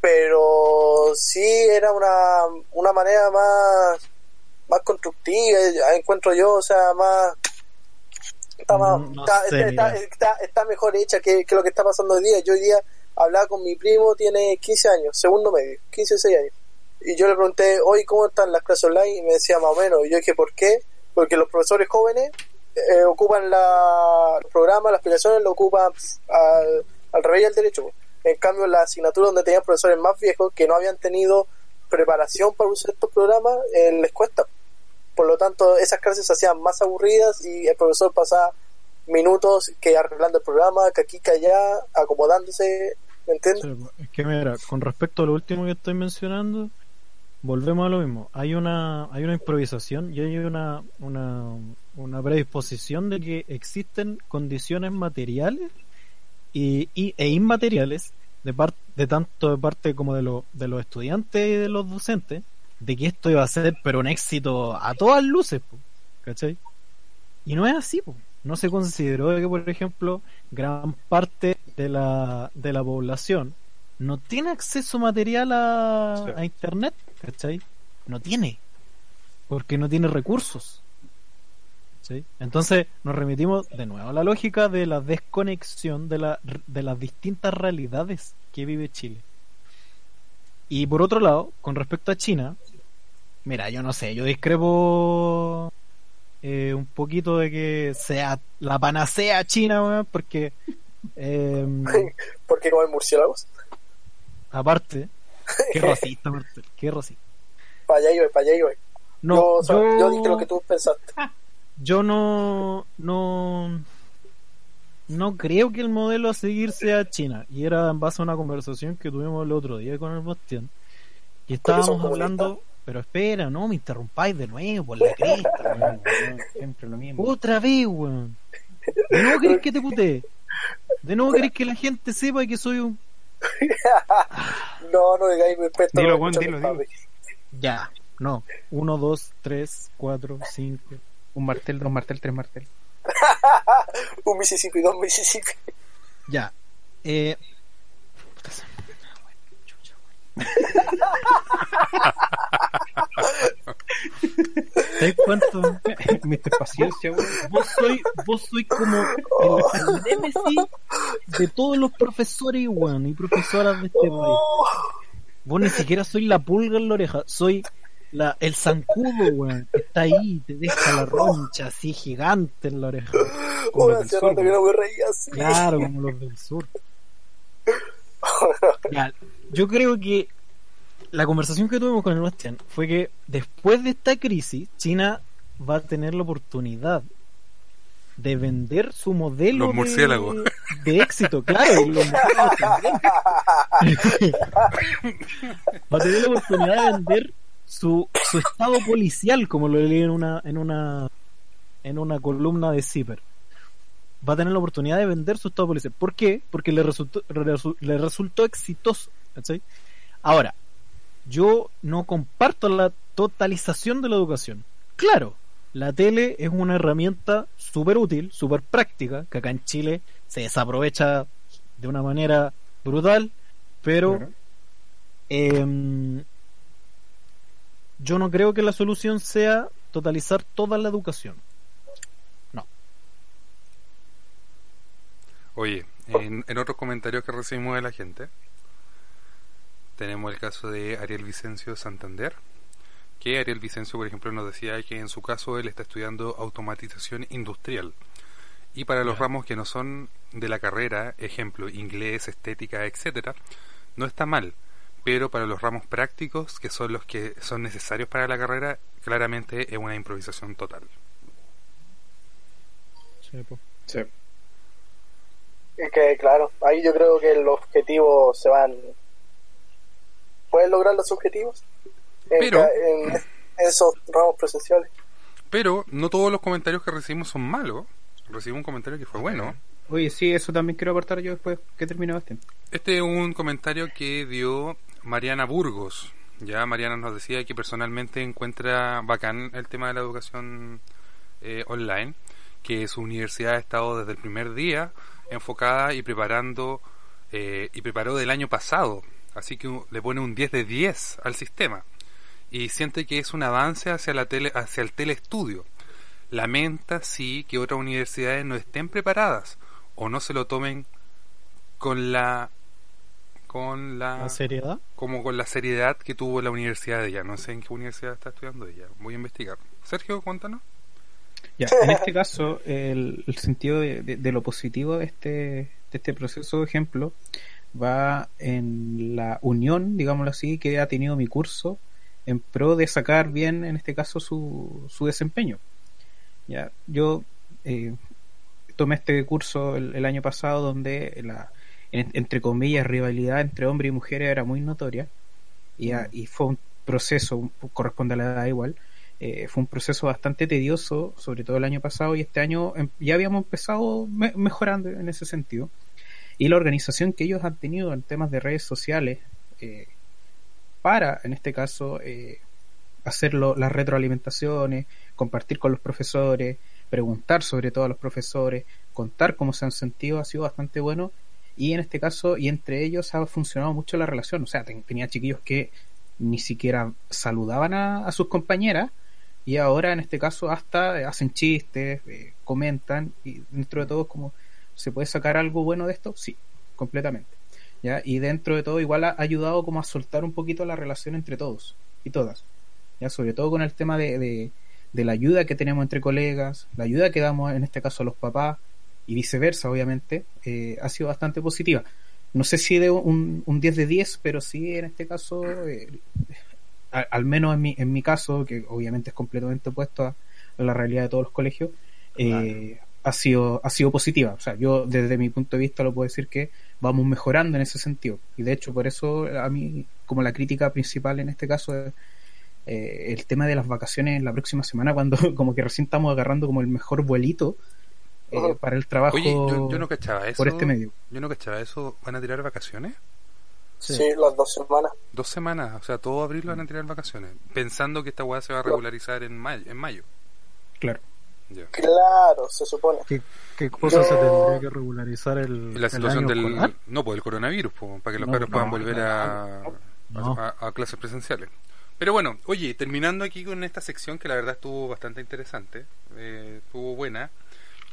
pero sí era una, una manera más más constructiva encuentro yo o sea más está, más- Mm, no está, sé, está- está- está mejor hecha que, que lo que está pasando hoy día yo hoy día hablaba con mi primo tiene 15 años segundo medio 15 o 6 años y yo le pregunté hoy cómo están las clases online y me decía más o menos y yo dije ¿por qué? porque los profesores jóvenes eh, ocupan la, los programas, las aplicaciones lo ocupan al, al revés y al derecho. En cambio, la asignatura donde tenían profesores más viejos que no habían tenido preparación para usar estos programas, eh, les cuesta. Por lo tanto, esas clases se hacían más aburridas y el profesor pasaba minutos que arreglando el programa, que aquí, que allá, acomodándose, ¿me entiendes? Sí, Es que mira, con respecto a lo último que estoy mencionando, volvemos a lo mismo. Hay una, hay una improvisación y hay una, una, una predisposición de que existen condiciones materiales y, y- e inmateriales de parte de tanto de parte como de, lo- de los estudiantes y de los docentes de que esto iba a ser pero un éxito a todas luces po, ¿cachai? y no es así po. no se consideró que por ejemplo gran parte de la de la población no tiene acceso material a, Sí. a internet ¿cachai? no tiene porque no tiene recursos ¿sí? Entonces nos remitimos de nuevo a la lógica de la desconexión de, la, de las distintas realidades que vive Chile. Y por otro lado, con respecto a China, mira, yo no sé, yo discrepo eh, un poquito de que sea la panacea China, weón, porque eh, Porque comen murciélagos. aparte, qué racista, aparte, qué racista. Para allá iba, para allá iba. No, yo, o sea, yo- yo dije lo que tú pensaste. yo no no no creo que el modelo a seguir sea China y era en base a una conversación que tuvimos el otro día con el Bastián y estábamos hablando pero espera no me interrumpáis de nuevo por la cresta weón. Siempre lo mismo. otra vez weón de nuevo querés que te putee de nuevo querés que la gente sepa que soy un No, no digáis respeto. Dilo, Juan, dilo, mi dilo. ya no uno dos tres cuatro cinco Un martel, dos martel, tres martel. Un Mississippi, dos Mississippi. ya eh ¿Sabes cuánto? Mr. Paciencia, weón. Vos soy, vos soy como el, némesis de todos los profesores, weón, y profesoras de este país. Vos ni siquiera soy la pulga en la oreja, soy la, el zancudo, weón, que está ahí, te deja la roncha así gigante en la oreja. Como los del sur, no me reía así. Claro, como los del sur. Ya, yo creo que la conversación que tuvimos con el Bastián fue que después de esta crisis, China va a tener la oportunidad de vender su modelo Los murciélagos. De, de éxito, claro, y los murciélagos también. va a tener la oportunidad de vender su, su estado policial, como lo leí en una, en una en una columna de Zipper. Va a tener la oportunidad de vender su estado policial. ¿Por qué? Porque le resultó, resu- le resultó exitoso. Ahora, yo no comparto la totalización de la educación. Claro, la tele es una herramienta súper útil, súper práctica, que acá en Chile se desaprovecha de una manera brutal, pero Claro. em, yo no creo que la solución sea totalizar toda la educación. Oye, en, en otros comentarios que recibimos de la gente, tenemos el caso de Ariel Vicencio Santander, que Ariel Vicencio, por ejemplo, nos decía que en su caso él está estudiando automatización industrial. Y para los ramos que no son de la carrera, ejemplo, inglés, estética, etcétera, no está mal. Pero para los ramos prácticos, que son los que son necesarios para la carrera, claramente es una improvisación total. Sí. Es que, claro, ahí yo creo que los objetivos se van. ¿Pueden lograr los objetivos? En, Pero- en esos ramos presenciales. Pero no todos los comentarios que recibimos son malos. Recibimos un comentario que fue bueno. Oye, sí, eso también quiero aportar yo después que termine Bastián. Este es un comentario que dio Mariana Burgos. Ya Mariana nos decía que personalmente encuentra bacán el tema de la educación eh, online, que su universidad ha estado desde el primer día enfocada y preparando eh, y preparó del año pasado, así que le pone un 10 de 10 al sistema y siente que es un avance hacia la tele hacia el teleestudio. Lamenta sí que otras universidades no estén preparadas o no se lo tomen con la con la, ¿La seriedad? como con la seriedad que tuvo la universidad de ella. No sé en qué universidad está estudiando ella. Voy a investigar. Sergio, cuéntanos. Ya, en este caso, el, el sentido de, de- de lo positivo de este, de este proceso, ejemplo, va en la unión, digámoslo así, que ha tenido mi curso en pro de sacar bien, en este caso, su, su desempeño. Ya, yo eh, tomé este curso el, el año pasado donde la, en- entre comillas, rivalidad entre hombres y mujeres era muy notoria y, a- y fue un proceso, corresponde a la edad igual, eh, fue un proceso bastante tedioso, sobre todo el año pasado y este año em, ya habíamos empezado mejorando en ese sentido. Y la organización que ellos han tenido en temas de redes sociales eh, para, en este caso, eh, hacer las retroalimentaciones, compartir con los profesores, preguntar sobre todo a los profesores, contar cómo se han sentido, ha sido bastante bueno. Y en este caso, y entre ellos ha funcionado mucho la relación. O sea, tenía chiquillos que ni siquiera saludaban a sus compañeras y ahora en este caso hasta eh, hacen chistes, eh, comentan y dentro de todo como se puede sacar algo bueno de esto, sí, completamente. ¿ya? Y dentro de todo igual ha ayudado como a soltar un poquito la relación entre todos y todas. ¿ya? Sobre todo con el tema de, de, la ayuda que tenemos entre colegas, la ayuda que damos en este caso a los papás y viceversa, obviamente, eh, ha sido bastante positiva. No sé si de un, un 10 de 10, pero sí en este caso al, menos en mi, en mi caso, que obviamente es completamente opuesto a, la realidad de todos los colegios, eh, ha sido ha sido positiva. O sea, yo desde mi punto de vista lo puedo decir que vamos mejorando en ese sentido. Y de hecho, por eso a mí, como la crítica principal en este caso es eh, el tema de las vacaciones la próxima semana, cuando como que recién estamos agarrando como el mejor vuelito eh, para el trabajo yo, no cachaba eso, por este medio. Yo no cachaba eso. ¿Van a tirar vacaciones? Sí. las dos semanas. Dos semanas, o sea, todo abril van a tirar vacaciones, pensando que esta weá se va a regularizar en mayo. En mayo. Claro. Claro, se supone. ¿Qué, cosa se tendría que regularizar el, la situación del no pues el coronavirus para que los perros puedan volver a, a, clases presenciales pero bueno oye terminando aquí con esta sección que la verdad estuvo bastante interesante eh, estuvo buena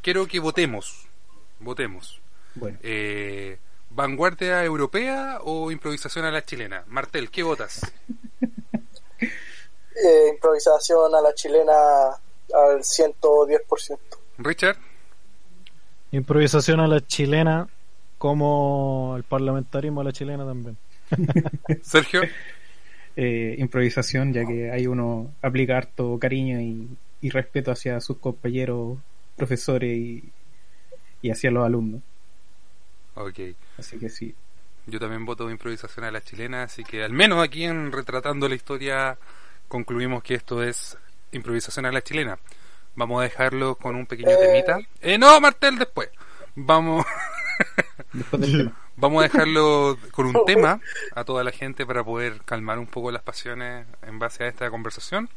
quiero que votemos votemos bueno eh, ¿Vanguardia europea o improvisación a la chilena? Martel, ¿qué votas? Eh, improvisación a la chilena al 110%. Richard. Improvisación a la chilena como el parlamentarismo a la chilena también. Sergio. Eh, improvisación, ya que hay uno aplica harto cariño y, respeto hacia sus compañeros, profesores y, y hacia los alumnos. Ok. Así que sí. Yo también voto improvisación a la chilena, así que al menos aquí en Retratando la Historia concluimos que esto es improvisación a la chilena. Vamos a dejarlo con un pequeño temita. Eh, no, Martel, después. Vamos. Vamos a dejarlo con un tema a toda la gente para poder calmar un poco las pasiones en base a esta conversación.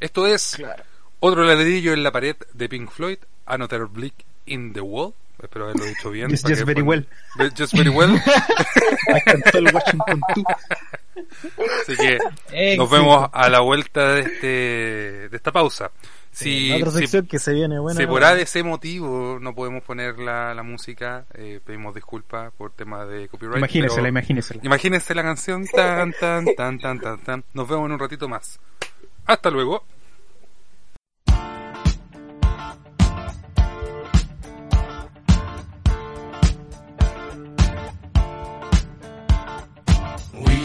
Esto es otro ladrillo en la pared de Pink Floyd, Another Blick in the Wall espero haberlo dicho bien. Just, very well. Just very well. Así que nos vemos a la vuelta de este de esta pausa. Si, otra sección que se viene buena. Si por ese motivo no podemos poner la, la música, eh, pedimos disculpas por temas de copyright. Imagínensela, imagínensela. Imagínense la canción tan, tan, tan, tan, tan, tan. Nos vemos en un ratito más. Hasta luego.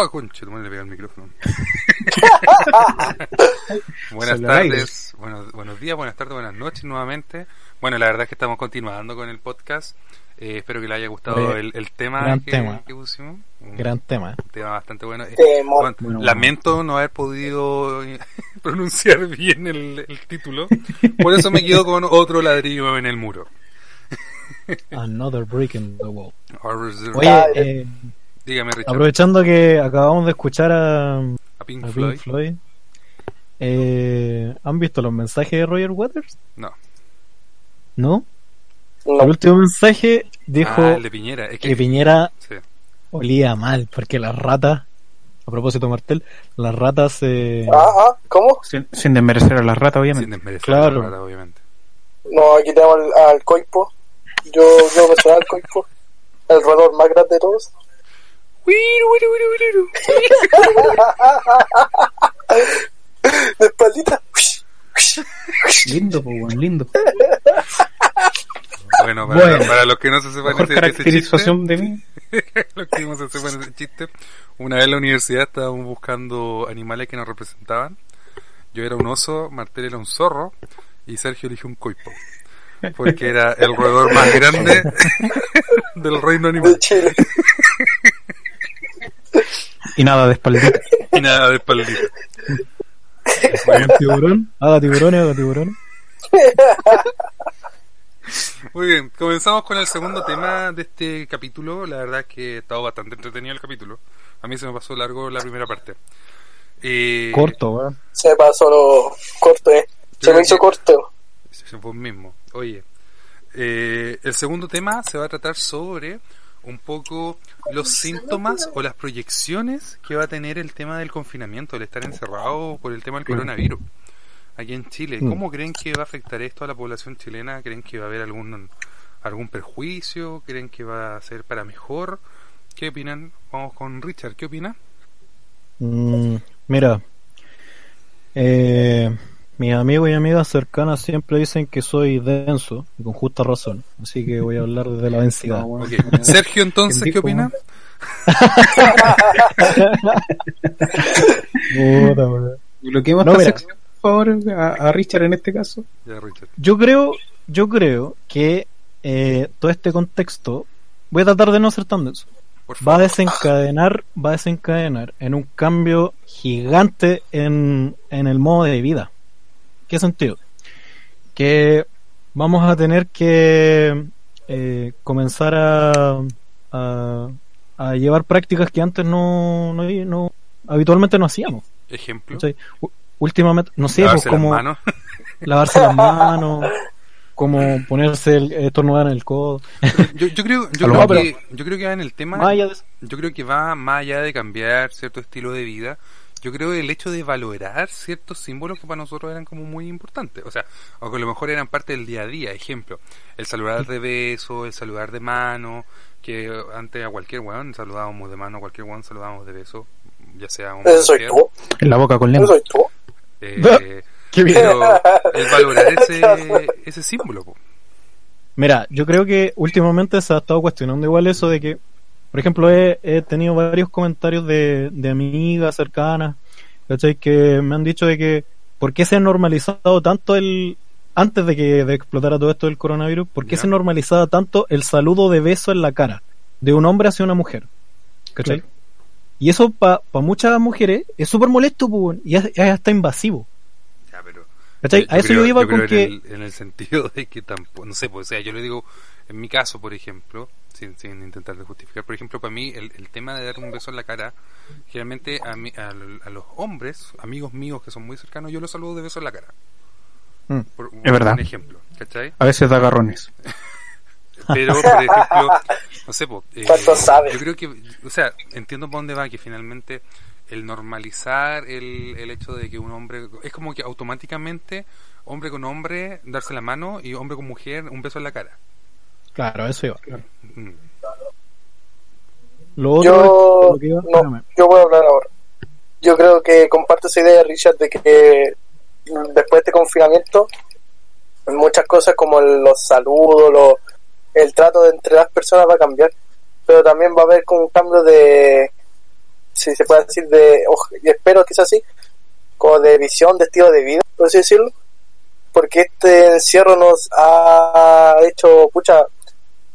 ¡Oh, conche! Tu madre le pega el micrófono. buenas tardes, buenos, buenos días, buenas tardes, buenas noches nuevamente. Bueno, la verdad es que estamos continuando con el podcast. Eh, espero que le haya gustado Oye, el, el tema, gran que, tema. que pusimos. Un Gran tema. tema bastante bueno. Eh, bueno, Bueno, lamento no haber podido pronunciar bien el, el título. Por eso me quedo con otro ladrillo en el muro. Another break in the wall. Oye, eh, Dígame, Richard. aprovechando que acabamos de escuchar a, a a Pink Pink Floyd. Eh, ¿han visto los mensajes de Roger Waters? No. ¿No? No. El último mensaje dijo Ah, el de Piñera. Es que, que Piñera sí. olía mal, porque las ratas, a propósito Martel, las ratas eh, Ah, ah, ¿cómo? Sin, sin desmerecer a las ratas, Sin obviamente. desmerecer Claro. la rara, obviamente. No, aquí tenemos al, al coipo. Yo, yo me suena al coipo. El roedor más grande de todos. De espaldita. Lindo, pues, weón, lindo. Bueno, para, Bueno. para los que no se sepan ese, ese caracterización de mí. chiste, los que no se sepan ese chiste, una vez en la universidad estábamos buscando animales que nos representaban. Yo era un oso, Martel era un zorro y Sergio eligió un coipo. Porque era el roedor más grande del reino De animal. Chile. Y nada de espaldita. Y nada de espaldita. tiburón, haga tiburones, haga tiburones. Muy bien, comenzamos con el segundo tema de este capítulo. La verdad es que ha estado bastante entretenido el capítulo. A mí se me pasó largo la primera parte. Eh, Corto, weón. Se pasó lo corto, eh. Se me hizo que- corto. Vos mismo. Oye, eh, el segundo tema se va a tratar sobre un poco los síntomas o las proyecciones que va a tener el tema del confinamiento, el estar encerrado por el tema del coronavirus aquí en Chile. Mm. ¿Cómo creen que va a afectar esto a la población chilena? ¿Creen que va a haber algún algún perjuicio? ¿Creen que va a ser para mejor? ¿Qué opinan? Vamos con Richard, ¿qué opina? Mm, mira, eh, mis amigos y amigas cercanas siempre dicen que soy denso, y con justa razón. Así que voy a hablar desde la densidad. Sergio, entonces, ¿Quién ¿qué opina? Puta, weón. Bloqueemos No, esta sección, por favor, a, a Richard en este caso. Ya, Richard. Yo creo, yo creo que eh, todo este contexto, voy a tratar de no ser tan denso, va a desencadenar, va a desencadenar en un cambio gigante en, en el modo de vida. ¿Qué sentido? Que vamos a tener que eh, comenzar a, a, a llevar prácticas que antes no, no, no- habitualmente no hacíamos. Ejemplo. Últimamente, no sé, pues Lavarse las como manos. lavarse las manos, como ponerse el estornudar en el codo. Yo, yo creo, yo creo que, yo creo que va en el tema, yo creo que va más allá de cambiar cierto estilo de vida. Yo creo el hecho de valorar ciertos símbolos que para nosotros eran como muy importantes. O sea, o que a lo mejor eran parte del día a día. Ejemplo, el saludar de beso, el saludar de mano, que antes a cualquier weón saludábamos de mano, a cualquier weón saludábamos de beso, ya sea un Ese soy tú. En la boca con Ese lengua. soy tú. eh, Qué bien. pero el valorar ese, ese símbolo. po. Mira, yo creo que últimamente se ha estado cuestionando igual eso de que, por ejemplo, he, he tenido varios comentarios de, de amigas cercanas, ¿cachai? Que me han dicho de que, ¿por qué se ha normalizado tanto el, antes de que de explotara todo esto del coronavirus, ¿por qué Ya. se normalizaba tanto el saludo de beso en la cara de un hombre hacia una mujer? ¿Cachai? Claro. Y eso para muchas mujeres es súper molesto, pues, y es, es hasta invasivo. Ya, pero ¿Cachai? A eso creo- yo iba con en que... el, en el sentido de que tampoco, no sé, pues, o sea, yo le digo, en mi caso, por ejemplo, sin, sin intentar de justificar, por ejemplo, para mí, el, el tema de dar un beso en la cara, generalmente a, mí- a, a los hombres, amigos míos que son muy cercanos, yo los saludo de beso en la cara. Mm. Por, Es verdad. Un ejemplo, ¿cachai? A veces da agarrones. Pero, por ejemplo, no sé, pues, eh, yo creo que, o sea, entiendo por dónde va, que finalmente el normalizar el, el hecho de que un hombre, es como que automáticamente, hombre con hombre, darse la mano y hombre con mujer, un beso en la cara. Claro, eso iba. Mm. Lo otro Yo, es- lo que iba- no, yo voy a hablar ahora. Yo creo que comparto esa idea, Richard, de que después de este confinamiento, muchas cosas como el- los saludos, los- el trato de entre las personas va a cambiar, pero también va a haber como un cambio de, si se puede decir, de, y espero que sea así, como de visión, de estilo de vida, por así decirlo, porque este encierro nos ha hecho, pucha,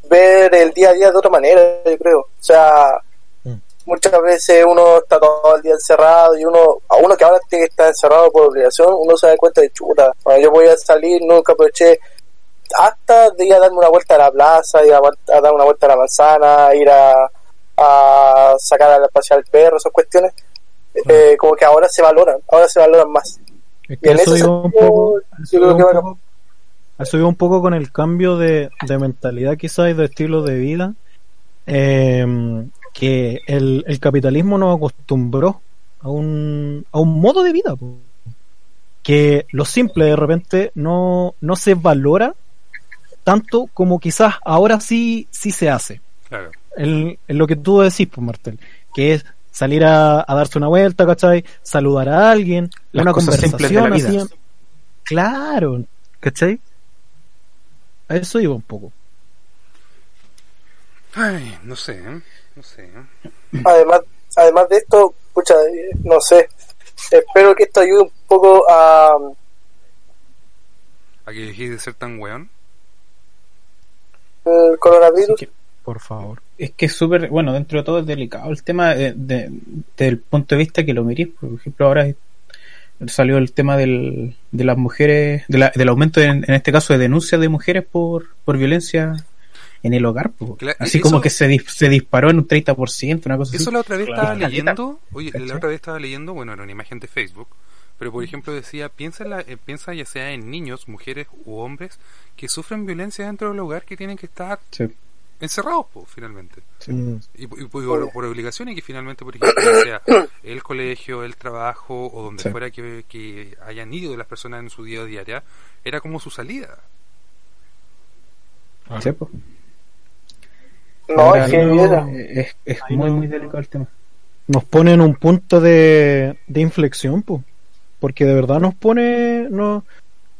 ver el día a día de otra manera, yo creo. O sea, mm. muchas veces uno está todo el día encerrado y uno, a uno que ahora tiene que estar encerrado por obligación, uno se da cuenta de chuta. Cuando yo voy a salir, nunca aproveché hasta de ir a darme una vuelta a la plaza, ir a, dar una vuelta a la manzana, ir a, a sacar a la pasear al perro, esas cuestiones, eh, como que ahora se valoran, ahora se valoran más. y en eso un poco, yo creo que eso un poco con el cambio de, de mentalidad quizás y de estilo de vida eh, que el, el, capitalismo nos acostumbró a un, a un modo de vida que lo simple de repente no, no se valora tanto como quizás ahora sí, sí se hace. Claro. En, lo que tú decís, pues Martel, que es salir a, darse una vuelta, ¿cachai? Saludar a alguien, una conversación así. Claro, ¿cachai? A eso iba un poco. Ay, no sé, ¿eh? no sé. ¿eh? Además, además de esto, pucha, no sé. Espero que esto ayude un poco a. ¿A que dejes de ser tan weón? El coronavirus. por favor. Es que es súper, bueno, dentro de todo es delicado el tema de, de, desde el punto de vista que lo mirís. Por ejemplo, ahora salió el tema del, de las mujeres, de la, del aumento en, este caso de denuncias de mujeres por, por violencia en el hogar. Así como que se, se disparó en un 30%, una cosa eso la otra vez estaba leyendo, oye, la otra vez estaba leyendo, bueno, era una imagen de Facebook, pero por ejemplo decía, piensa, la, eh, piensa ya sea en niños, mujeres u hombres que sufren violencia dentro del hogar que tienen que estar encerrados, finalmente. Y, por, obligación y que finalmente, por ejemplo, sea el colegio, el trabajo o donde fuera que, hayan ido las personas en su día a día, era como su salida. Ah. Sí, No, es es, es muy, muy delicado el tema. Nos pone en un punto de, de inflexión, pues. Porque de verdad nos pone, no,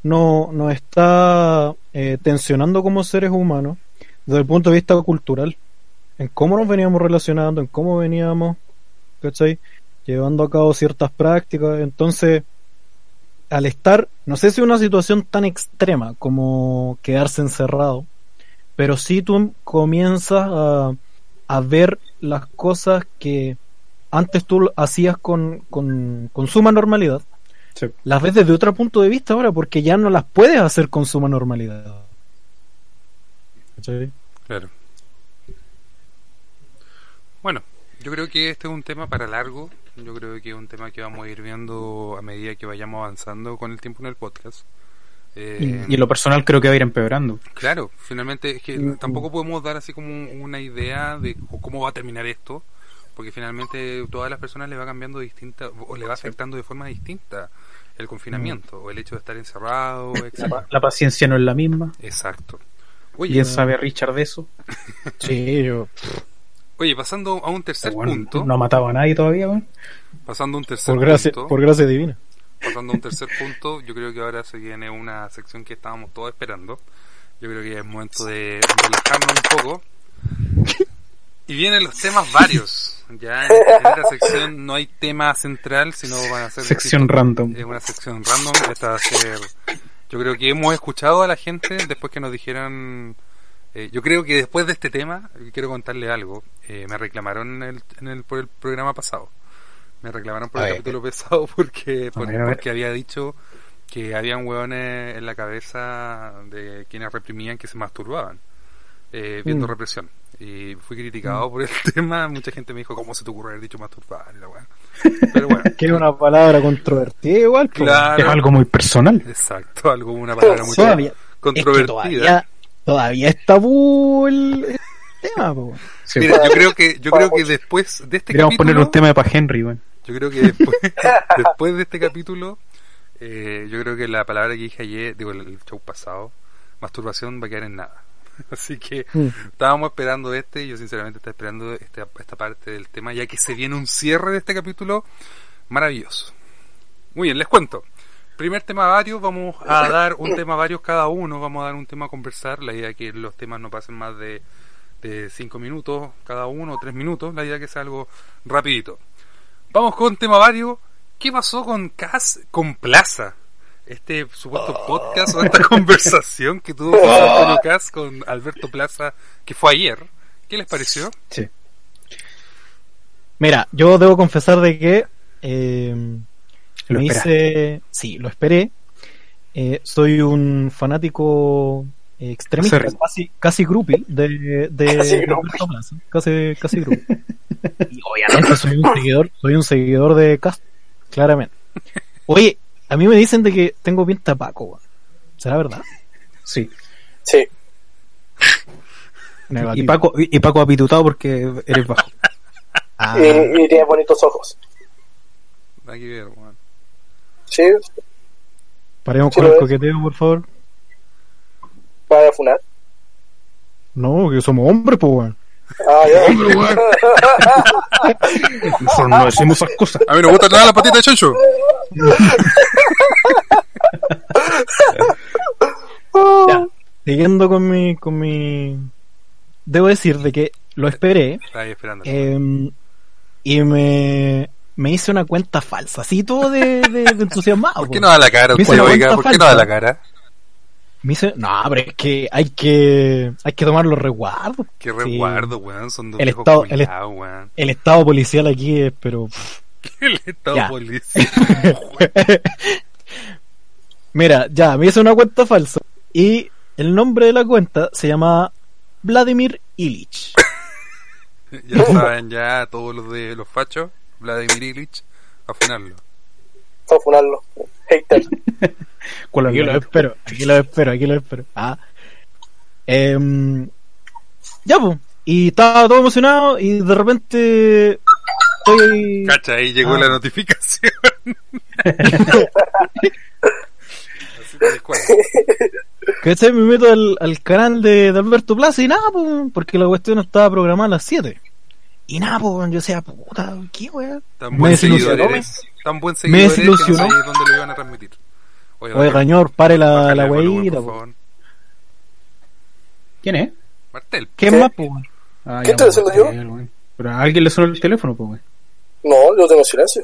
no, nos está eh, tensionando como seres humanos desde el punto de vista cultural, en cómo nos veníamos relacionando, en cómo veníamos, ¿cachai? Llevando a cabo ciertas prácticas. Entonces, al estar, no sé si una situación tan extrema como quedarse encerrado, pero si tú comienzas a, a ver las cosas que antes tú hacías con, con, con suma normalidad, las ves desde otro punto de vista ahora porque ya no las puedes hacer con suma normalidad. Claro. Bueno, yo creo que este es un tema para largo. Yo creo que es un tema que vamos a ir viendo a medida que vayamos avanzando con el tiempo en el podcast. Eh, y en lo personal creo que va a ir empeorando. Claro, finalmente es que mm, tampoco podemos dar así como una idea de cómo va a terminar esto, porque finalmente todas las personas le va cambiando distinta o le va afectando de forma distinta el confinamiento mm. o el hecho de estar encerrado. La, paciencia no es la misma. Exacto. Oye, sabe Richard de eso? sí, yo. Oye, pasando a un tercer punto. No ha matado a nadie todavía, Pasando a un tercer por gracia, Por gracia divina. Pasando a un tercer punto, yo creo que ahora se viene una sección que estábamos todos esperando. Yo creo que es momento de relajarnos un poco. Y vienen los temas varios. Ya en esta sección no hay tema central, sino van a ser... Sección random. Es una sección random. Esta va a ser yo creo que hemos escuchado a la gente después que nos dijeran. Eh, yo creo que después de este tema, quiero contarle algo. Eh, me reclamaron en el, por el programa pasado. Me reclamaron por el capítulo pasado porque, porque había dicho que habían hueones en la cabeza de quienes reprimían que se masturbaban, eh, viendo mm. represión. Y fui criticado mm. por el tema. Mucha gente me dijo, ¿cómo se te ocurre haber dicho masturbar? La pero bueno. que es una palabra controvertida igual. Es algo muy personal. Exacto, algo una palabra muy controvertida. todavía, está tabú el, tema. Mira, yo creo que yo creo que después de este capítulo poner un tema para Henry, bueno. Yo creo que después, después de este capítulo eh, yo creo que la palabra que dije ayer, digo el show pasado, masturbación va a quedar en nada. Así que mm. estábamos esperando este y yo sinceramente estaba esperando esta, esta parte del tema ya que se viene un cierre de este capítulo maravilloso. Muy bien, les cuento. Primer tema varios, vamos a dar un tema varios cada uno, vamos a dar un tema a conversar, la idea es que los temas no pasen más de, de cinco minutos cada uno o tres minutos, la idea es que sea algo rapidito. Vamos con tema vario. ¿Qué pasó con Cas, con Plaza? Este supuesto podcast o esta conversación que tuvo Antonio Cas con Alberto Plaza, que fue ayer. ¿Qué les pareció? Sí. Mira, yo debo confesar de que eh, Lo me hice, sí, lo esperé. Eh, soy un fanático eh, extremista, casi, casi groupie de, de Casi de groupie. Alberto Plaza. Casi, casi groupie. y obviamente soy un seguidor, soy un seguidor de Cast, claramente. Oye, a mí me dicen de que tengo pinta Paco. ¿será verdad? Sí. Sí. Y. Paco, y Paco apitutado porque eres bajo. Ah, Y, y tiene bonitos ojos. Hay que ver, weón. Sí, paremos sí con lo el coqueteo, por favor. para funar. No, que somos hombres, pues, weón. Ah, ya. Nosotros no decimos esas cosas. A mí no me gusta nada la patita de chancho. Ya, siguiendo con mi, con mi... Debo decir de que lo esperé ahí esperando. eh, y me, me hice una cuenta falsa, así todo de, de, de entusiasmado. ¿Por qué no da la cara usted, oiga? ¿Por qué no da la cara? Me hice, no, pero es que hay que, hay que tomar los resguardos. Qué Sí. resguardo, weón. Son dos El estado- el culiados, weón. El estado policial aquí es, pero... El estado Ya. policial. Mira, ya, me hice una cuenta falsa y el nombre de la cuenta se llama Vladimir Ilich. ya saben, ya todos los de los fachos, Vladimir Ilich, a funarlo. Para funarlo. Hater. La Aquí lo espero, aquí lo espero, aquí lo espero. Ah. Em, ya, pues. Y estaba todo emocionado y de repente estoy... Cacha, ahí llegó Ah. la notificación. ¿Cachai? Me meto al, al canal de, de Alberto Plaza y nada, pues, porque la cuestión estaba programada a las 7. Y nada, pues, yo decía, puta, ¿qué weón? Tan Me buen seguidor desilusionó, eres. Tan buen me seguidor eres que no dónde lo iban a transmitir. Oye, Oye, Gañor, pare la, la weíta, por po. favor. ¿Quién es? Martel. ¿Qué ¿Qué? más, pues? weón? ¿Qué estoy haciendo yo? Pero a alguien le sonó el teléfono, pues, güey. No, yo tengo silencio.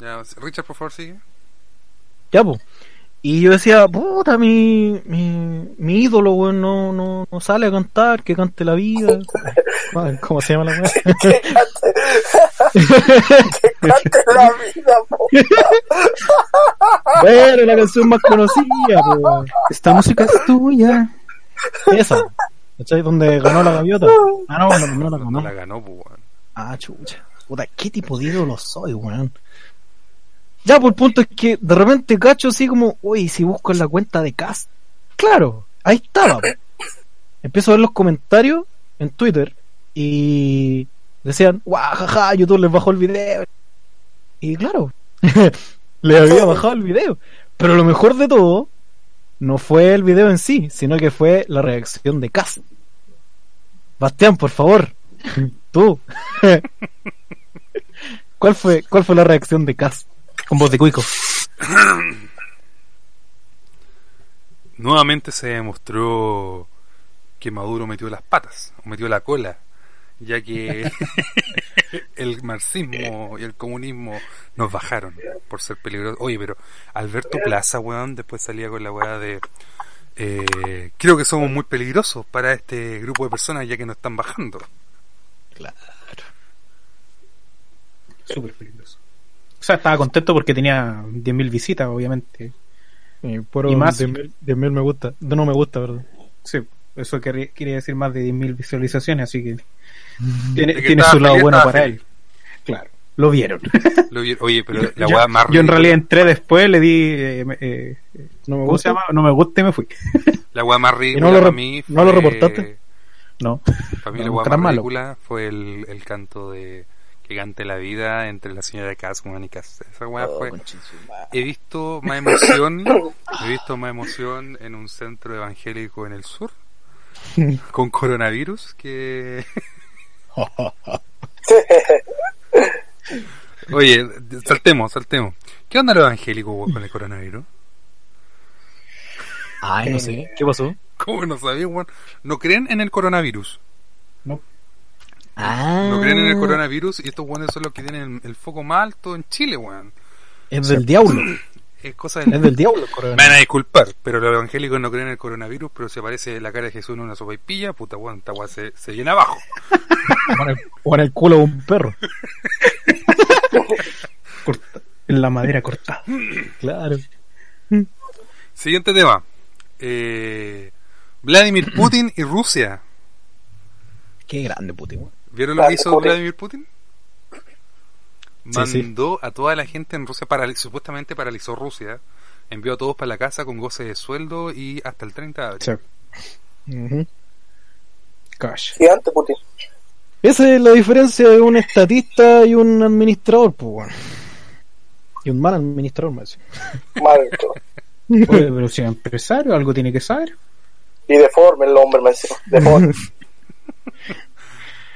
Ya, Richard, por favor, sigue. Ya, pues. Y yo decía, puta, mi, mi, mi ídolo, weón, no, no, no sale a cantar, que cante la vida. Madre, ¿Cómo se llama la? Que cante, que cante la vida, po. bueno, la canción más conocida, weón. Esta música es tuya. Esa. ¿Cachai? Donde ganó la gaviota. Ah, no, no, no la No ganó. la ganó, pues, weón. Ah, chucha. Puta, ¿qué tipo de ídolo soy, weón? Ya, por el punto es que de repente cacho así como, uy, si busco en la cuenta de Cast. Claro, ahí estaba. Empiezo a ver los comentarios en Twitter y decían, guau, jaja, YouTube les bajó el video. Y claro, le había bajado el video. Pero lo mejor de todo no fue el video en sí, sino que fue la reacción de Cast. Bastián, por favor, tú. ¿Cuál fue, cuál fue la reacción de Cast? Con voz de cuico. Nuevamente se demostró que Maduro metió las patas, o metió la cola, ya que el marxismo y el comunismo nos bajaron por ser peligrosos. Oye, pero Alberto Plaza, weón, después salía con la weá de... eh, creo que somos muy peligrosos para este grupo de personas ya que nos están bajando. Súper peligroso. Sea, estaba contento porque tenía 10.000 visitas, obviamente. Puro Y más- 10.000 10.000 me gusta. No me gusta, ¿verdad? Sí, eso quiere, quiere decir más de 10.000 visualizaciones, así que tiene, De que tiene estaba su lado bueno para feliz. él. Claro, lo vieron. Lo vi- Oye, pero la yo, más yo en realidad entré después, le di... eh, me- eh, No me ¿Cómo gusta. No me gusta y me fui. La weá más ridícula no lo para mí no lo fue- reportaste? No. Para mí No, la tan más malo. ridícula fue el, el canto de que cante la vida entre la señora Cass weón, y Cass. Esa weá Oh, fue... He visto más emoción, he visto más emoción en un centro evangélico en el sur con coronavirus que... Oye, saltemos, saltemos. ¿Qué onda lo evangélico weón, con el coronavirus? Ay, no sé. ¿Qué pasó? ¿Cómo no sabía, weón? ¿No creen en el coronavirus? No. Ah, No creen en el coronavirus y estos weones son los que tienen el foco más alto en Chile, weón. Es del diablo. Es cosa Es del... del diablo el Me coronavirus. van a disculpar, pero los evangélicos no creen en el coronavirus, pero si aparece la cara de Jesús en una sopa y pilla, puta weón, esta weá se, se llena abajo. O en el- el culo de un perro. Corta- en la madera cortada. Claro. Siguiente tema. Eh, Vladimir Putin y Rusia. Qué grande Putin. weón. ¿Vieron lo que hizo. Vladimir Putin? Sí, sí. Mandó a toda la gente en Rusia, parali- supuestamente paralizó Rusia, envió a todos para la casa con goce de sueldo y hasta el 30 de abril. Sí. Gosh. Gigante Putin. Esa es la diferencia de un estatista y un administrador, pues bueno. Y un mal administrador, más. Oye, pero si es empresario, algo tiene que saber. Y deforme el hombre, me encima. Deforme.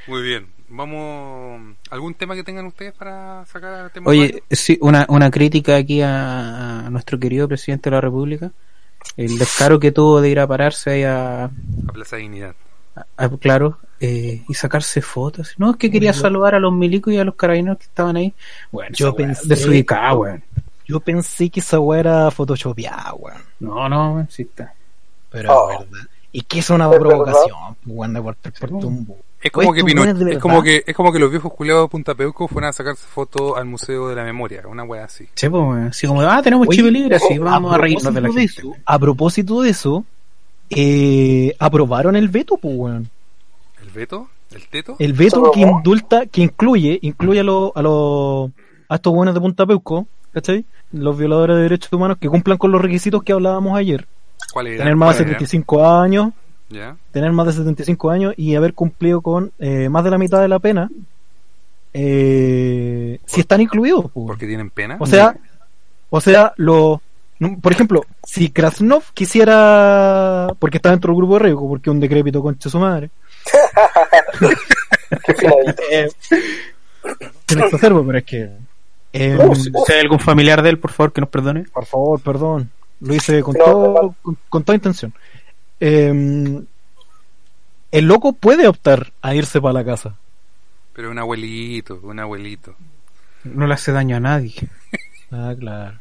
Muy bien. Vamos. ¿Algún tema que tengan ustedes para sacar tema? Oye, sí, una, una crítica aquí a, a nuestro querido presidente de la República. El descaro que tuvo de ir a pararse ahí a, A Plaza Dignidad. a- a- claro, eh, y sacarse fotos. No, es que quería saludar a los milicos y a los carabineros que estaban ahí. Bueno, Yo pensé- desubicada, weón. Yo pensé que esa weá era photoshopeada, weón. No, no, weón, sí está. Pero Oh. es verdad. Y que es una provocación, weón, de por por tumbo. Es como, que ¿tú Pino- eres de es, como que, es como que los viejos culiados de Punta Peuco fueran a sacarse fotos al Museo de la Memoria, una wea así. Che, pues, así como, ah, tenemos Oye, chip libre, así, vamos a, reírnos de la propósito gente. eso, a propósito de eso, eh, aprobaron el veto, pues, weón. ¿El veto? ¿El teto? El veto ¿Se que indulta, que incluye, incluye a los, a los, a estos buenos de Punta Peuco, ¿cachai? Los violadores de derechos humanos que cumplan con los requisitos que hablábamos ayer. ¿Cuál era? Tener más de ¿Cuál era? 75 años, ¿Ya? tener más de 75 años y haber cumplido con eh, más de la mitad de la pena, eh, si están incluidos. pues. ¿Porque tienen pena? O sea, o sea, lo, no, por ejemplo, si Krasnov quisiera, porque está dentro del grupo de riesgo, porque un decrépito concha su madre, eh, tiene que hacerlo, pero es que, eh, No, Si si hay algún familiar de él, por favor, que nos perdone. por favor, perdón, lo hice con No, todo, con toda intención. Eh, el loco puede optar a irse para la casa. Pero un abuelito, un abuelito. No le hace daño a nadie. Ah, claro.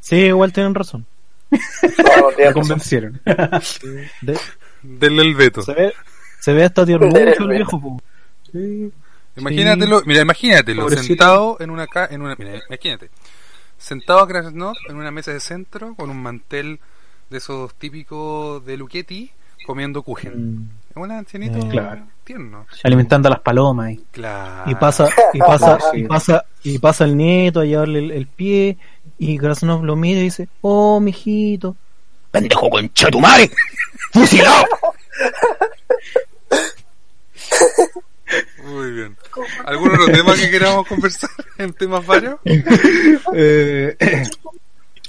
Sí, igual tienen razón. No, no, Me convencieron. De- Denle el veto. se ve, se ve hasta tierno el viejo, po. Imagínatelo, mira, imagínatelo, Pobrecito. sentado en una ca en una, mira, imagínate, sentado a Krasnov en una mesa de centro con un mantel de esos típicos de Luchetti comiendo kuchen. Mm. Es un ancianito Eh, Claro. tierno. Alimentando a las palomas. ahí. Claro. y pasa y pasa y pasa y pasa el nieto a llevarle el, el pie y Krasnov lo mira y dice oh mijito pendejo concha tu madre fusilado Muy bien. ¿Algún otro tema que queramos conversar en temas varios? Eh,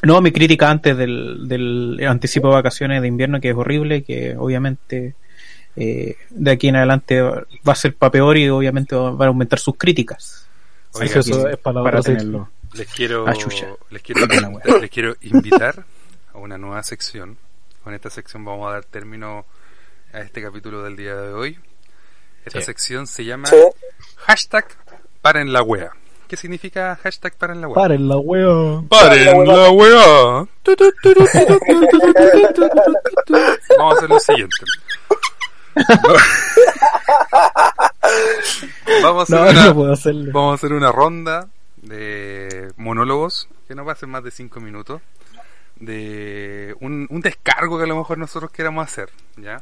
no, mi crítica antes del, del anticipo de vacaciones de invierno, que es horrible, que obviamente eh, de aquí en adelante va a ser para peor y obviamente va va a aumentar sus críticas. Oiga, Eso- eso es para para tenerlo. Les quiero, Ah, les quiero, invitar, les quiero invitar a una nueva sección. Con esta sección vamos a dar término a este capítulo del día de hoy. Esta Sí. sección se llama Sí. hashtag paren la wea. ¿Qué significa hashtag paren la weá? Paren la weá. Paren la weá. Vamos a hacer lo siguiente. vamos, a hacer no, una, no vamos a hacer una ronda de monólogos que no pasen más de 5 minutos de un, un, descargo que a lo mejor nosotros queramos hacer, ¿ya?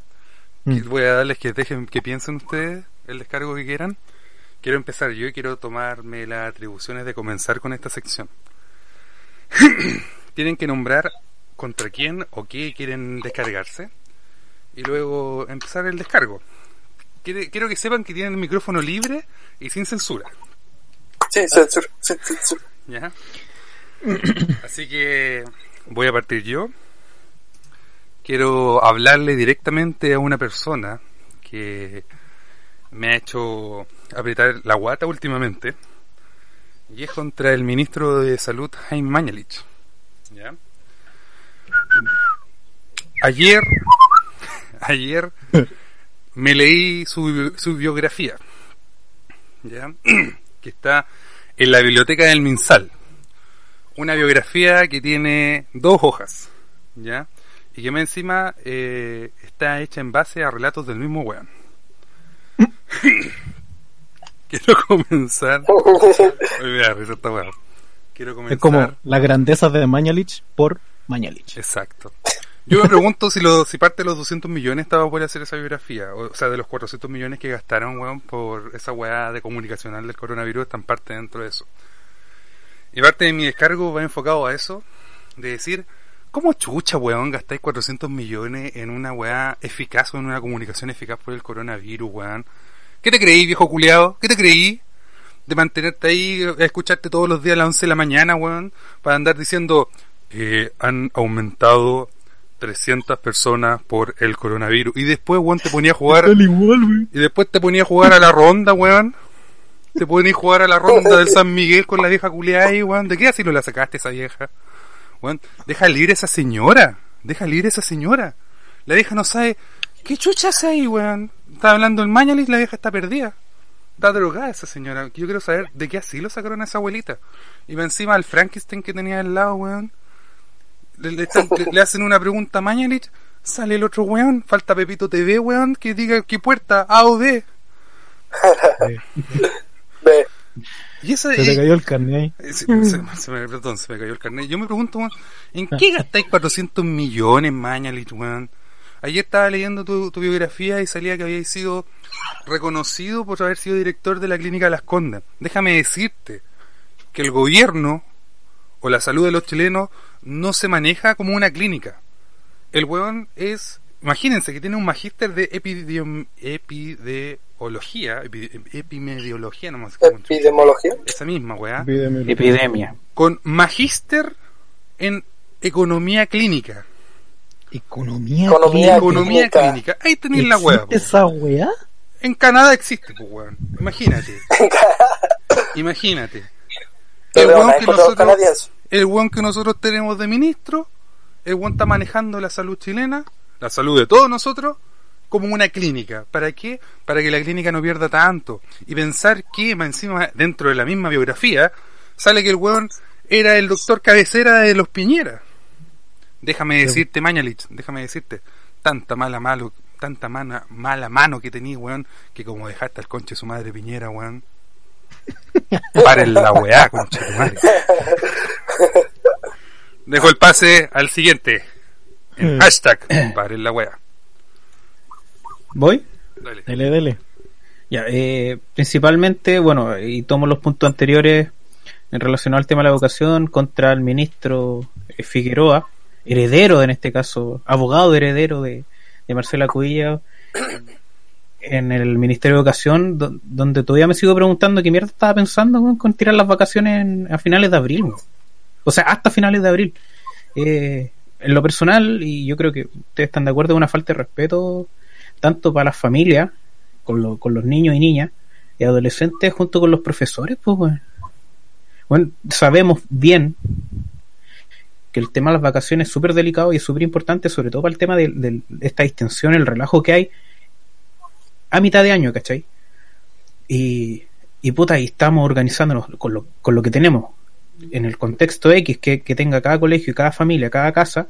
Mm. Voy a darles que dejen que piensen ustedes el descargo que quieran Quiero empezar yo y quiero tomarme las atribuciones de comenzar con esta sección. Tienen que nombrar contra quién o qué quieren descargarse y luego empezar el descargo. Quiero que sepan que tienen el micrófono libre y sin censura. Sí, censura. Sí, censura. ¿Ya? Así que voy a partir yo. Quiero hablarle directamente a una persona que me ha hecho apretar la guata últimamente. Y es contra el ministro de Salud, Jaime Mañalich. ¿Ya? Ayer, ayer me leí su, su biografía, ¿ya? que está en la biblioteca del Minsal. Una biografía que tiene dos hojas, ¿ya? Y que me encima eh, está hecha en base a relatos del mismo weón. Quiero comenzar. Uy, mira, risa esta weá. Quiero comenzar. Es como la grandeza de Mañalich por Mañalich. Exacto. Yo me pregunto si, lo, si parte de los 200 millones estaba por hacer esa biografía. O sea, de los 400 millones que gastaron, weón, por esa weá de comunicacional del coronavirus, están parte dentro de eso. Y parte de mi descargo va enfocado a eso, de decir, ¿cómo chucha, weón, gastáis 400 millones en una weá eficaz o en una comunicación eficaz por el coronavirus, weón? ¿Qué te creí, viejo culiado? ¿Qué te creí? De mantenerte ahí, a escucharte todos los días a las 11 de la mañana, weón, para andar diciendo, eh, han aumentado 300 personas por el coronavirus. Y después, weón, te ponía a jugar. Y después te ponía a jugar a la ronda, weón. Te ponía a jugar a la ronda del San Miguel con la vieja culiada ahí, weón. ¿De qué así no la sacaste esa vieja? Weón, deja libre esa señora. Deja libre esa señora. La vieja no sabe. ¿Qué chucha hace ahí, weón? Está hablando el Mañalis, la vieja está perdida. Está drogada esa señora. Yo quiero saber de qué así lo sacaron a esa abuelita. Y va encima al Frankenstein que tenía al lado, weón. Le, le están- le- le hacen una pregunta a Mañalich, sale el otro weón, falta Pepito TV, weón, que diga qué puerta, A o B. Ve, Y esa Se te cayó el carnet ahí. eh, se, se- se me, perdón, se me cayó el carnet. Yo me pregunto, weón, ¿en qué gastáis 400 millones, Mañalich, weón? Ayer estaba leyendo tu, tu biografía y salía que habíais sido reconocido por haber sido director de la clínica Las Condas. Déjame decirte que el gobierno o la salud de los chilenos no se maneja como una clínica. El weón es, imagínense que tiene un magíster de epidiom- epidemiología, no cómo epidemiología. esa misma weá, Epidemia. con magíster en economía clínica. Economía. Economía Economía clínica. clínica. Ahí tenéis la weá. ¿Existe po. esa weá? En Canadá existe, pues weón. Imagínate. Imagínate. El weón, que nosotros, el weón que nosotros tenemos de ministro, el weón está manejando la salud chilena, la salud de todos nosotros, como una clínica. ¿Para qué? Para que la clínica no pierda tanto. Y pensar que, más encima, dentro de la misma biografía, sale que el weón era el doctor cabecera de los Piñera. Déjame decirte, Mañalich, déjame decirte, tanta mala malo, tanta mana, mala mano que tenías, weón, que como dejaste al conche su madre Piñera, weón. Paren la weá, conche tu madre. Dejo el pase al siguiente. En hashtag, paren la weá. ¿Voy? Dale. Dele. Ya, eh, principalmente, bueno, y tomo los puntos anteriores en relación al tema de la educación contra el ministro eh, Figueroa, heredero en este caso, abogado heredero de, de Marcela Cuilla en el Ministerio de Educación, do- donde todavía me sigo preguntando qué mierda estaba pensando con tirar las vacaciones en- a finales de abril. O sea, hasta finales de abril. Eh, en lo personal, y yo creo que ustedes están de acuerdo, es una falta de respeto tanto para las familias, con, lo- con los niños y niñas, y adolescentes junto con los profesores, pues. Bueno, sabemos bien que el tema de las vacaciones es súper delicado y es súper importante, sobre todo para el tema de, esta distensión, el relajo que hay a mitad de año, ¿cachai? Y, y puta, y estamos organizándonos con lo, con lo que tenemos en el contexto X que, tenga cada colegio, cada familia, cada casa.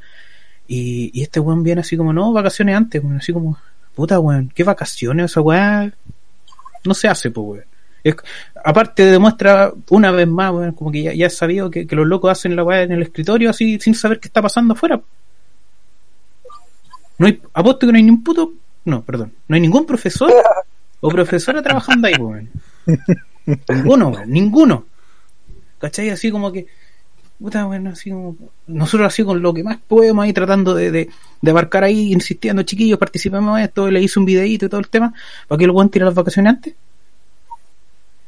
Y, y este weón viene así como, no, vacaciones antes, así como, puta weón, ¿qué vacaciones? Esa weá no se hace, pues weón. Es- aparte demuestra una vez más, como que ya, ya es sabido que, que los locos hacen la weá en el escritorio así sin saber qué está pasando afuera. No hay, apuesto que no hay ni un puto, no, perdón, no hay ningún profesor o profesora trabajando ahí, weón. Ninguno, weón, ninguno. ¿Cachai? Así como que, puta, bueno, así como, nosotros así con lo que más podemos ahí tratando de, de, de abarcar ahí, insistiendo, chiquillos, participemos en esto, le hice un videíto y todo el tema, para que el weón tire las vacaciones antes.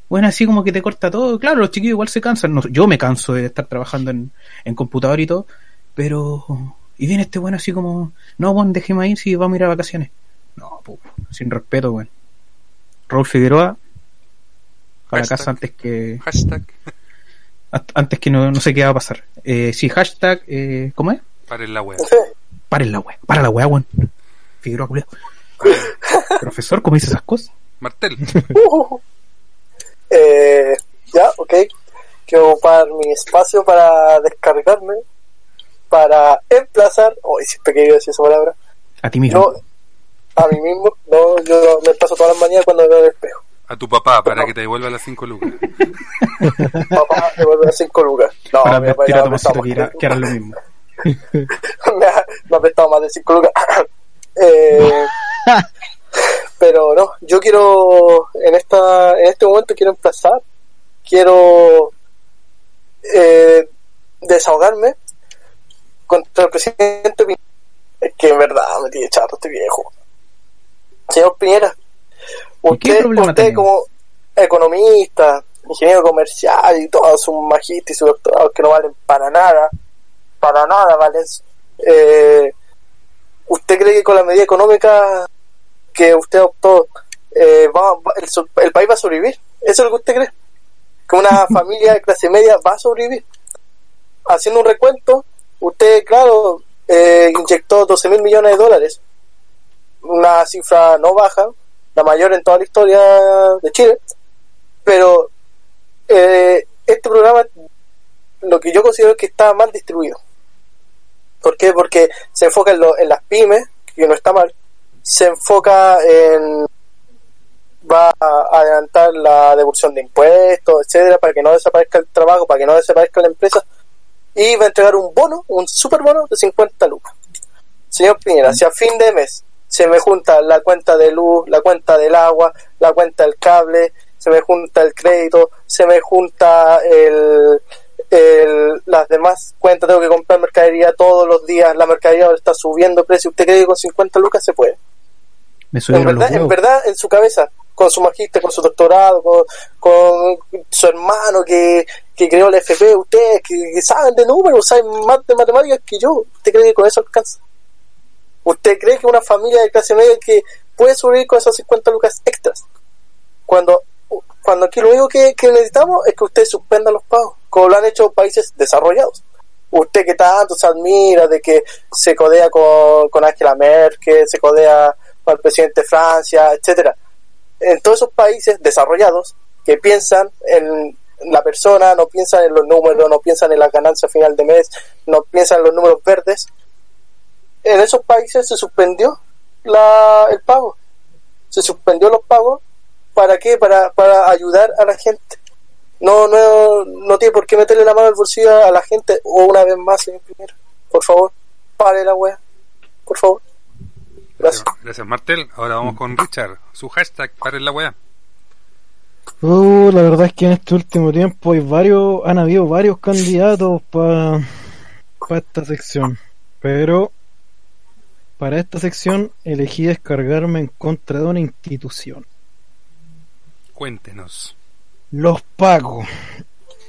Bueno, así como que te corta todo. Claro, los chiquillos igual se cansan. No, yo me canso de estar trabajando en, en computador y todo. Pero. Y viene este bueno así como. No, bueno, déjeme ir si vamos a ir a vacaciones. No, pu, sin respeto, weón. Raúl Figueroa. A la casa antes que. Hashtag, Antes que no, no sé qué va a pasar. Eh, sí, hashtag. Eh, ¿Cómo es? paren la weá. Paren la weá. Para la weá, weón. Figueroa, culiao. Profesor, ¿cómo dice esas cosas? Martel. Eh, ya, ok. Quiero ocupar mi espacio para descargarme, para emplazar, oh, siempre que decir esa palabra, A ti mismo. yo a mí mismo, no, yo me paso todas las mañanas cuando me veo en el espejo. A tu papá para que te devuelva las 5 lucas. Papá, me vuelve a 5 lucas. No, para mi papá ya me que, harán lo mismo. me, ha, me ha prestado más de 5 lucas. Eh, pero no, yo quiero, en esta en este momento quiero emplazar, quiero eh, desahogarme contra el presidente Piñera. Es que en verdad me tiene chato este viejo. Señor Piñera, ¿Y qué usted, usted como economista, ingeniero comercial y todos sus magísteres y sus doctorados que no valen para nada, para nada valen. Eh, ¿Usted cree que con la medida económica que usted optó, eh, va- va- el, el país va a sobrevivir? ¿Eso es lo que usted cree? ¿Que una familia de clase media va a sobrevivir? Haciendo un recuento, usted, claro, eh, inyectó 12 mil millones de dólares, una cifra no baja, la mayor en toda la historia de Chile, pero eh, este programa lo que yo considero es que está mal distribuido. ¿Por qué? Porque se enfoca en, lo- en las pymes, que no está mal, se enfoca en va a adelantar la devolución de impuestos, etcétera, para que no desaparezca el trabajo, para que no desaparezca la empresa, y va a entregar un bono, un super bono de 50 lucas. Señor Piñera, si a fin de mes se me junta la cuenta de luz, la cuenta del agua, la cuenta del cable, se me junta el crédito, se me junta el, el- las demás cuentas, tengo que comprar mercadería todos los días, la mercadería está subiendo precio, ¿usted cree que con 50 lucas se puede? Me En los verdad, en verdad, en su cabeza, con su magíster, con su doctorado, con, con su hermano que, que creó la FP, ustedes que, que saben de números, saben más de matemáticas que yo, ¿usted cree que con eso alcanza? ¿Usted cree que una familia de clase media que puede sobrevivir con esas 50 lucas extras? Cuando, cuando aquí lo único que, que necesitamos es que usted suspenda los pagos, como lo han hecho países desarrollados. Usted que tanto se admira de que se codea con, con Angela Merkel, se codea con el presidente de Francia, etcétera. En todos esos países desarrollados que piensan en la persona, no piensan en los números, no piensan en la ganancia final de mes, no piensan en los números verdes, en esos países se suspendió la, el pago. Se suspendió los pagos. ¿Para qué? Para, para ayudar a la gente. No, no, no tiene por qué meterle la mano al bolsillo a la gente. O una vez más, señor Piñera. Por favor, pare la wea. Por favor. Gracias. Martel. Ahora vamos con Richard. Su hashtag para la weá. Uh, la verdad es que en este último tiempo hay varios, han habido varios candidatos para esta sección, pero para esta sección elegí descargarme en contra de una institución, Cuéntenos. los pagos.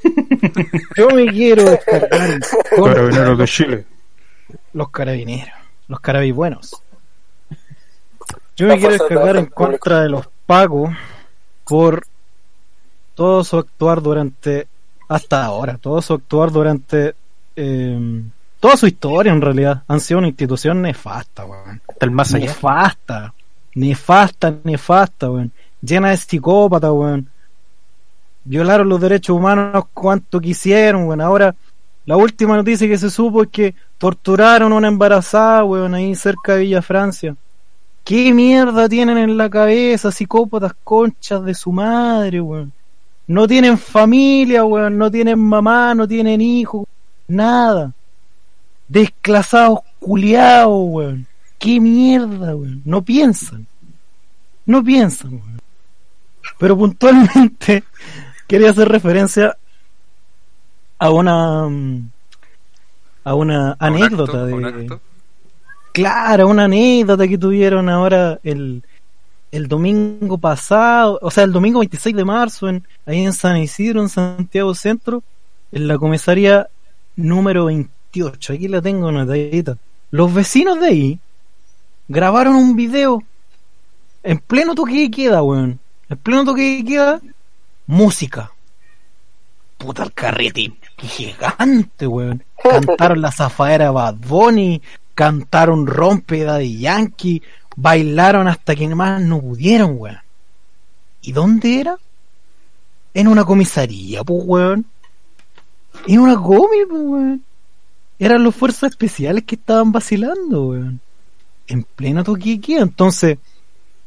Yo me quiero descargar en contra Carabineros de Chile. los carabineros, los carabibuenos. Yo me quiero descargar en contra de los pagos por todo su actuar durante, hasta ahora, todo su actuar durante, eh, toda su historia en realidad, han sido una institución nefasta, weón. Hasta el más allá. Nefasta, nefasta, nefasta, weón. Llena de psicópatas, weón. Violaron los derechos humanos cuanto quisieron, weón. Ahora, la última noticia que se supo es que torturaron a una embarazada, weón, ahí cerca de Villa Francia. ¿Qué mierda tienen en la cabeza, psicópatas conchas de su madre, weón? No tienen familia, weón, no tienen mamá, no tienen hijos, nada. Desclasados culiados, weón. ¿Qué mierda, weón? No piensan. No piensan, weón. Pero puntualmente quería hacer referencia a una mm, a una ¿A un anécdota de un acto? Claro, una anécdota que tuvieron ahora el, el domingo pasado, o sea, el domingo 26 de marzo, en, ahí en San Isidro, en Santiago Centro, en la comisaría número 28. Aquí la tengo anotadita. Los vecinos de ahí grabaron un video en pleno toque de queda, weón. En pleno toque de queda, música. Puta el carrete gigante, weón. Cantaron la zafaera Bad Bunny, cantaron Rompe de Yankee, Bailaron hasta que más no pudieron, weón. ¿Y dónde era? En una comisaría, pues, weón. En una comi, pues, weón. Eran los fuerzas especiales que estaban vacilando, weón. En pleno toquiquía. Entonces,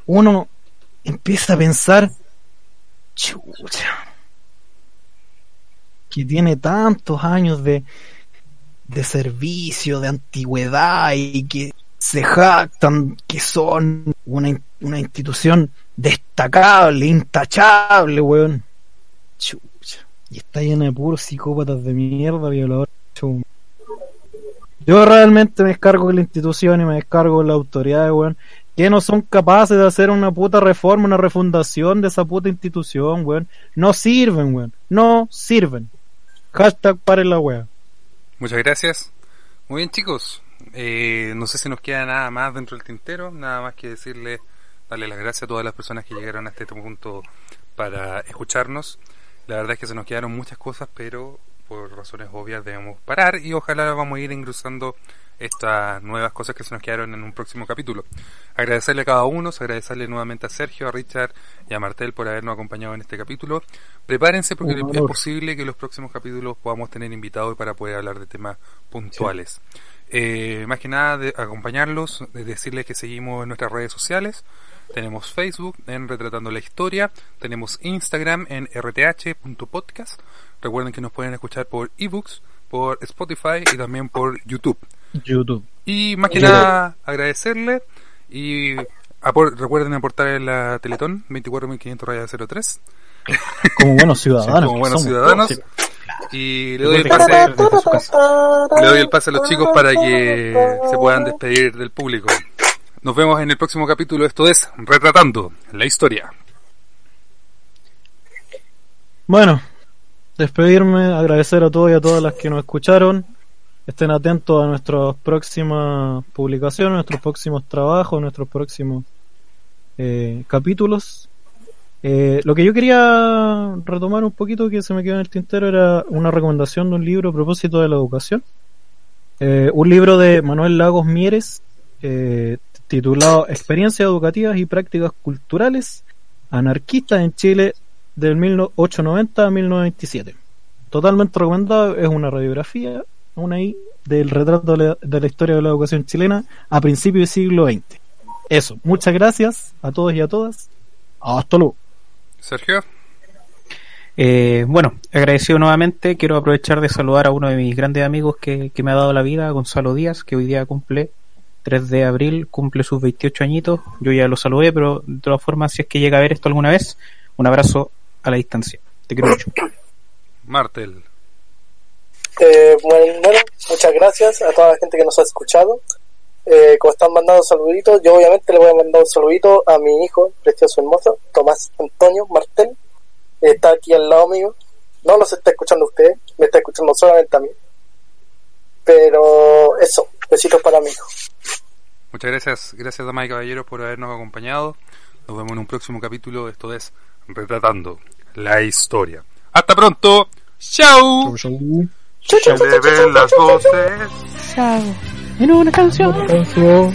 uno empieza a pensar, chucha, que tiene tantos años de, de servicio, de antigüedad y que se jactan que son una, una institución destacable, intachable, weón. Chucha. Y está llena de puros psicópatas de mierda, violadores. Chum. Yo realmente me descargo con la institución y me descargo con la autoridad, weón, que no son capaces de hacer una puta reforma, una refundación de esa puta institución, weón. No sirven, weón. No sirven. Hashtag para la weá. Muchas gracias. Muy bien, chicos. Eh, no sé si nos queda nada más dentro del tintero, nada más que decirle, darle las gracias a todas las personas que llegaron hasta este punto para escucharnos. La verdad es que se nos quedaron muchas cosas, pero por razones obvias debemos parar y ojalá vamos a ir engrosando estas nuevas cosas que se nos quedaron en un próximo capítulo. Agradecerle a cada uno, agradecerle nuevamente a Sergio, a Richard y a Martel por habernos acompañado en este capítulo. Prepárense porque es posible que en los próximos capítulos podamos tener invitados para poder hablar de temas puntuales. Sí. Eh, más que nada de acompañarlos, de decirles que seguimos en nuestras redes sociales. Tenemos Facebook en Retratando la Historia, tenemos Instagram en rth.podcast. Recuerden que nos pueden escuchar por ebooks, por Spotify y también por YouTube. YouTube. Y más que nada agradecerle y apor recuerden aportar en la Teletón 24.500 raya 03. Como buenos ciudadanos. Como buenos ciudadanos. Sí. Y le doy, el pase, le doy el pase a los chicos para que se puedan despedir del público. Nos vemos en el próximo capítulo. Esto es Retratando la Historia. Bueno, despedirme, agradecer a todos y a todas las que nos escucharon. Estén atentos a nuestras próximas publicaciones, nuestros próximos trabajos, nuestros próximos eh, capítulos. Eh, lo que yo quería retomar un poquito que se me quedó en el tintero era una recomendación de un libro a propósito de la educación. Eh, un libro de Manuel Lagos Mieres eh, titulado Experiencias educativas y prácticas culturales anarquistas en Chile del 1890 a 1927. Totalmente recomendado, es una radiografía, una ahí, del retrato de la, de la historia de la educación chilena a principios del siglo XX. Eso, muchas gracias a todos y a todas. Hasta luego. Sergio. Eh, bueno, agradecido nuevamente. Quiero aprovechar de saludar a uno de mis grandes amigos que, que, me ha dado la vida, Gonzalo Díaz, que hoy día cumple 3 de abril, cumple sus 28 añitos. Yo ya lo saludé, pero de todas formas, si es que llega a ver esto alguna vez, un abrazo a la distancia. Te quiero mucho. Martel. Eh, bueno, bueno, muchas gracias a toda la gente que nos ha escuchado. Eh, como están mandando saluditos, yo obviamente le voy a mandar un saludito a mi hijo, precioso hermoso, Tomás Antonio Martel, está aquí al lado mío, no los está escuchando usted, me está escuchando solamente a mí, pero eso, besitos para mi hijo. Muchas gracias, gracias damas y caballeros por habernos acompañado, nos vemos en un próximo capítulo, esto es Retratando la Historia. Hasta pronto, chao. Se le ven las voces. En una canción. Una canción.